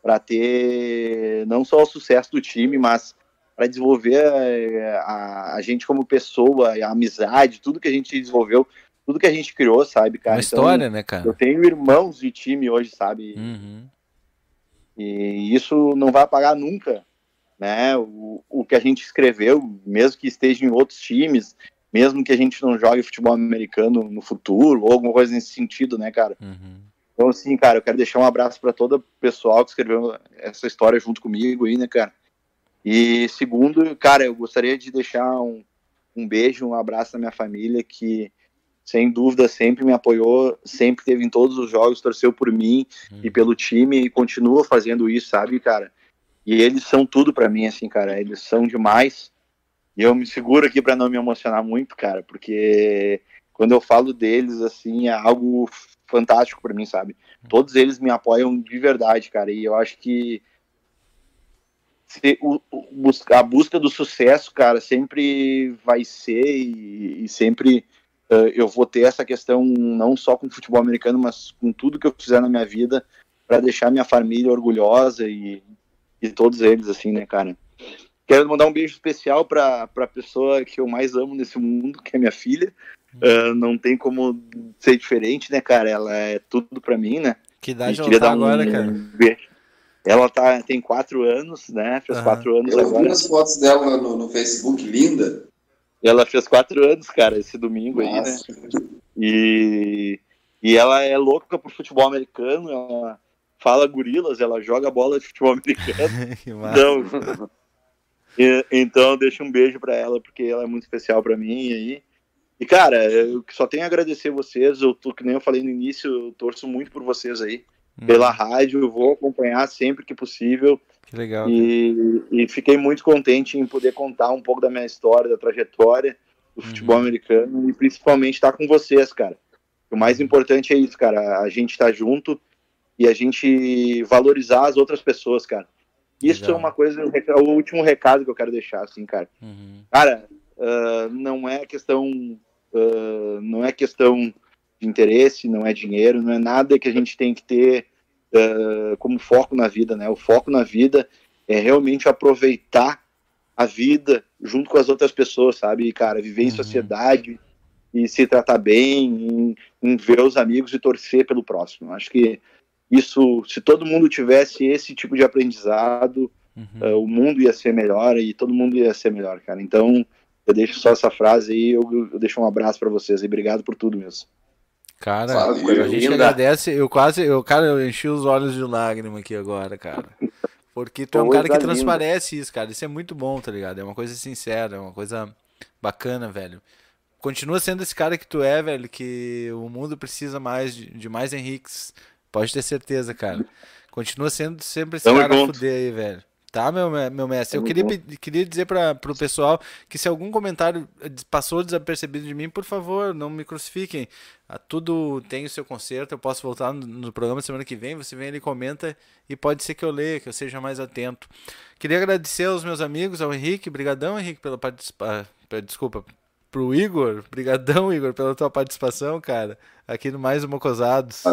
para ter não só o sucesso do time, mas para desenvolver a, eh, a, a, gente como pessoa, a amizade, tudo que a gente desenvolveu tudo que a gente criou, sabe, cara? Uma história, então, né, cara? Eu tenho irmãos de time hoje, sabe? Uhum. E isso não vai apagar nunca, né? O, o que a gente escreveu, mesmo que esteja em outros times, mesmo que a gente não jogue futebol americano no futuro, ou alguma coisa nesse sentido, né, cara? Uhum. Então, assim, cara, eu quero deixar um abraço para todo o pessoal que escreveu essa história junto comigo aí, né, cara? E segundo, cara, eu gostaria de deixar um, um beijo, um abraço na minha família que sem dúvida sempre me apoiou, sempre teve em todos os jogos, torceu por mim hum. e pelo time e continua fazendo isso, sabe, cara? E eles são tudo para mim, assim, cara. Eles são demais. E eu me seguro aqui para não me emocionar muito, cara, porque quando eu falo deles, assim, é algo fantástico para mim, sabe? Todos eles me apoiam de verdade, cara. E eu acho que a busca do sucesso, cara, sempre vai ser e, sempre eu vou ter essa questão não só com o futebol americano, mas com tudo que eu fizer na minha vida para deixar minha família orgulhosa e, e todos eles, assim, né, cara? Quero mandar um beijo especial para a pessoa que eu mais amo nesse mundo, que é minha filha. Uh, não tem como ser diferente, né, cara? Ela é tudo para mim, né? Que idade ela tá um, agora, cara? Ela tá, tem quatro anos, né? Fez uhum. quatro anos eu agora. Eu vi as fotos dela no, no, Facebook, linda. Ela fez quatro anos, cara, esse domingo Nossa. aí, né? E, e ela é louca pro futebol americano, ela fala gorilas, ela joga bola de futebol americano. então, e, então, deixa um beijo para ela, porque ela é muito especial para mim aí. E, cara, eu só tenho a agradecer vocês. Eu tô, que nem eu falei no início, eu torço muito por vocês aí. Hum. Pela rádio, eu vou acompanhar sempre que possível. Que legal. E, e, fiquei muito contente em poder contar um pouco da minha história, da trajetória do futebol uhum. americano e principalmente estar com vocês, cara. O mais importante é isso, cara. A gente estar tá junto e a gente valorizar as outras pessoas, cara. Isso Legal. é uma coisa, o último recado que eu quero deixar, assim, cara. Uhum. Cara, uh, não é questão, uh, não é questão de interesse, não é dinheiro, não é nada que a gente tem que ter uh, como foco na vida, né? O foco na vida é realmente aproveitar a vida junto com as outras pessoas, sabe? E, cara, viver uhum. em sociedade e se tratar bem, em, em ver os amigos e torcer pelo próximo. Acho que isso, se todo mundo tivesse esse tipo de aprendizado, uhum. uh, o mundo ia ser melhor e todo mundo ia ser melhor, cara. Então, eu deixo só essa frase aí, eu, eu deixo um abraço para vocês e obrigado por tudo mesmo. Cara, Valeu, a gente linda. agradece, eu quase, eu, cara, eu enchi os olhos de lágrima aqui agora, cara. Porque tu é um cara que transparece isso, cara. Isso é muito bom, tá ligado? É uma coisa sincera, é uma coisa bacana, velho. Continua sendo esse cara que tu é, velho, que o mundo precisa mais de, de mais Henriques Pode ter certeza, cara. Continua sendo sempre esse Tamo cara junto. fuder aí, velho. Tá, meu, meu mestre? Eu queria, queria dizer para o pessoal que se algum comentário passou desapercebido de mim, por favor, não me crucifiquem. Ah, tudo tem o seu conserto, eu posso voltar no, no programa semana que vem, você vem ali comenta e pode ser que eu leia, que eu seja mais atento. Queria agradecer aos meus amigos, ao Henrique, brigadão Henrique pela participação, desculpa, pro Igor, brigadão Igor pela tua participação, cara, aqui no Mais Uma Cosados.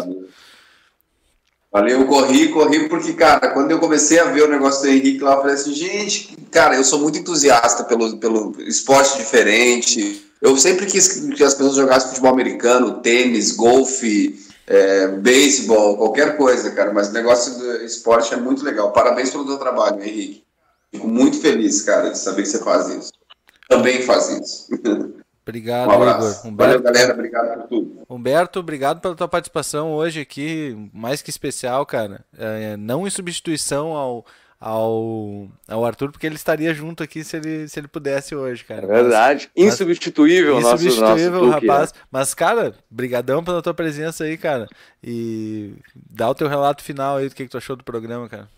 Valeu. Corri, corri, porque, cara, quando eu comecei a ver o negócio do Henrique lá, eu falei assim, gente, cara, eu sou muito entusiasta pelo, pelo esporte diferente. Eu sempre quis que as pessoas jogassem futebol americano, tênis, golfe, é, beisebol, qualquer coisa, cara. Mas o negócio do esporte é muito legal. Parabéns pelo teu trabalho, Henrique. Fico muito feliz, cara, de saber que você faz isso. Também faz isso. Obrigado, um Igor. Humberto, Valeu, galera. Obrigado por tudo. Humberto, obrigado pela tua participação hoje aqui, mais que especial, cara. É, não em substituição ao, ao, ao Arthur, porque ele estaria junto aqui se ele, se ele pudesse hoje, cara. É verdade. Mas, insubstituível, mas, nosso, insubstituível, nosso rapaz. Mas, cara, brigadão pela tua presença aí, cara. E dá o teu relato final aí do que, que tu achou do programa, cara.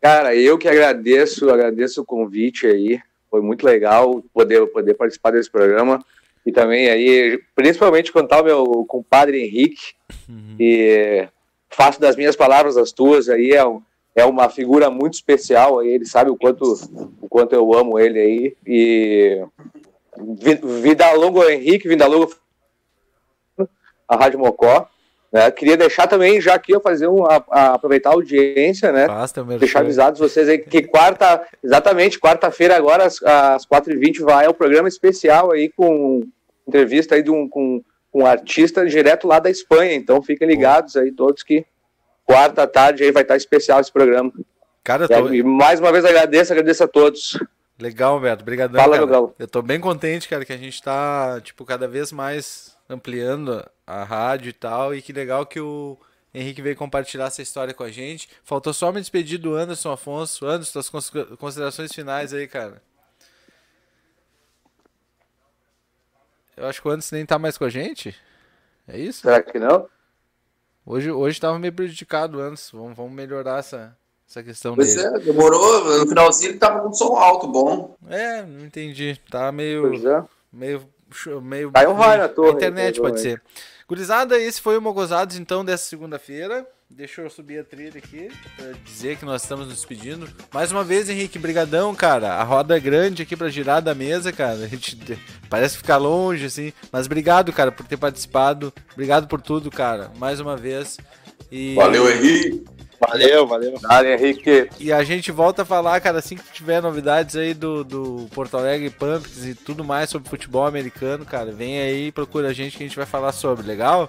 Cara, eu que agradeço, agradeço o convite aí. Foi muito legal poder, poder participar desse programa. E também aí, principalmente contar o meu compadre Henrique, uhum. e faço das minhas palavras as tuas aí, é, é uma figura muito especial, aí, ele sabe o quanto, o quanto eu amo ele aí. E vida longa Henrique, vida longa a Rádio Mocó. Né? Queria deixar também, já aqui, eu fazer um, a, a aproveitar a audiência, né? Basta, deixar avisados vocês aí que quarta, exatamente, quarta-feira agora, às, às 4h20, vai ao programa especial aí com entrevista aí de um, com, com um artista direto lá da Espanha. Então fiquem ligados aí todos que quarta tarde aí vai estar especial esse programa. Cara, tô... E mais uma vez agradeço, agradeço a todos. Legal, Beto. Obrigadão, Fala, cara. Legal. Eu tô bem contente, cara, que a gente tá, tipo, cada vez mais ampliando a rádio e tal. E que legal que o Henrique veio compartilhar essa história com a gente. Faltou só me despedir do Anderson Afonso. Anderson, suas cons- considerações finais aí, cara. Eu acho que o Anderson nem tá mais com a gente. É isso? Será que não? Hoje, hoje tava meio prejudicado o Anderson. Vamos, vamos melhorar essa, essa questão Pois dele. é, demorou. No finalzinho ele tava com som alto, bom. É, não entendi. Tá meio. Pois é. meio, meio Caiu um raio na torre, internet pode ser. Gurizada, esse foi o Mogozados então dessa segunda-feira. Deixa eu subir a trilha aqui pra dizer que nós estamos nos despedindo. Mais uma vez, Henrique, brigadão, cara. A roda é grande aqui pra girar da mesa, cara. A gente parece ficar longe assim, mas obrigado, cara, por ter participado. Obrigado por tudo, cara. Mais uma vez. E Valeu, Henrique. Valeu, valeu. Dale, Henrique. E a gente volta a falar, cara, assim que tiver novidades aí do, do Porto Alegre Pumpkins e tudo mais sobre futebol americano, cara, vem aí e procura a gente que a gente vai falar sobre, legal?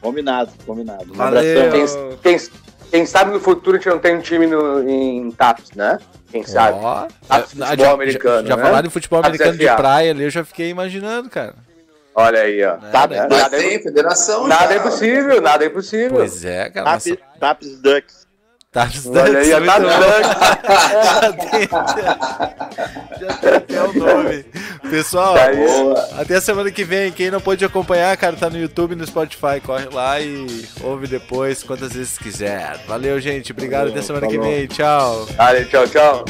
Combinado, combinado. Um Valeu. abração. Quem, quem, quem sabe no futuro a gente não tem um time no, em TAPS, né? Quem sabe? Ó, Ah, ah, futebol já, americano, Já, já né? falaram em futebol americano de praia ali, eu já fiquei imaginando, cara. Olha aí, ó. Tá, né? Mas Nada, tem é, federação. nada é já. impossível, nada é impossível. Pois é, cara. Taps, Nossa, Taps Ducks. tá Olha aí, ó, muito tá. Já tem até o nome. Pessoal, Tá aí. até a semana que vem. Quem não pôde acompanhar, cara, tá no YouTube e no Spotify. Corre lá e ouve depois, quantas vezes quiser. Valeu, gente. Obrigado. até semana que falou. vem. Tchau. Vale, tchau, tchau.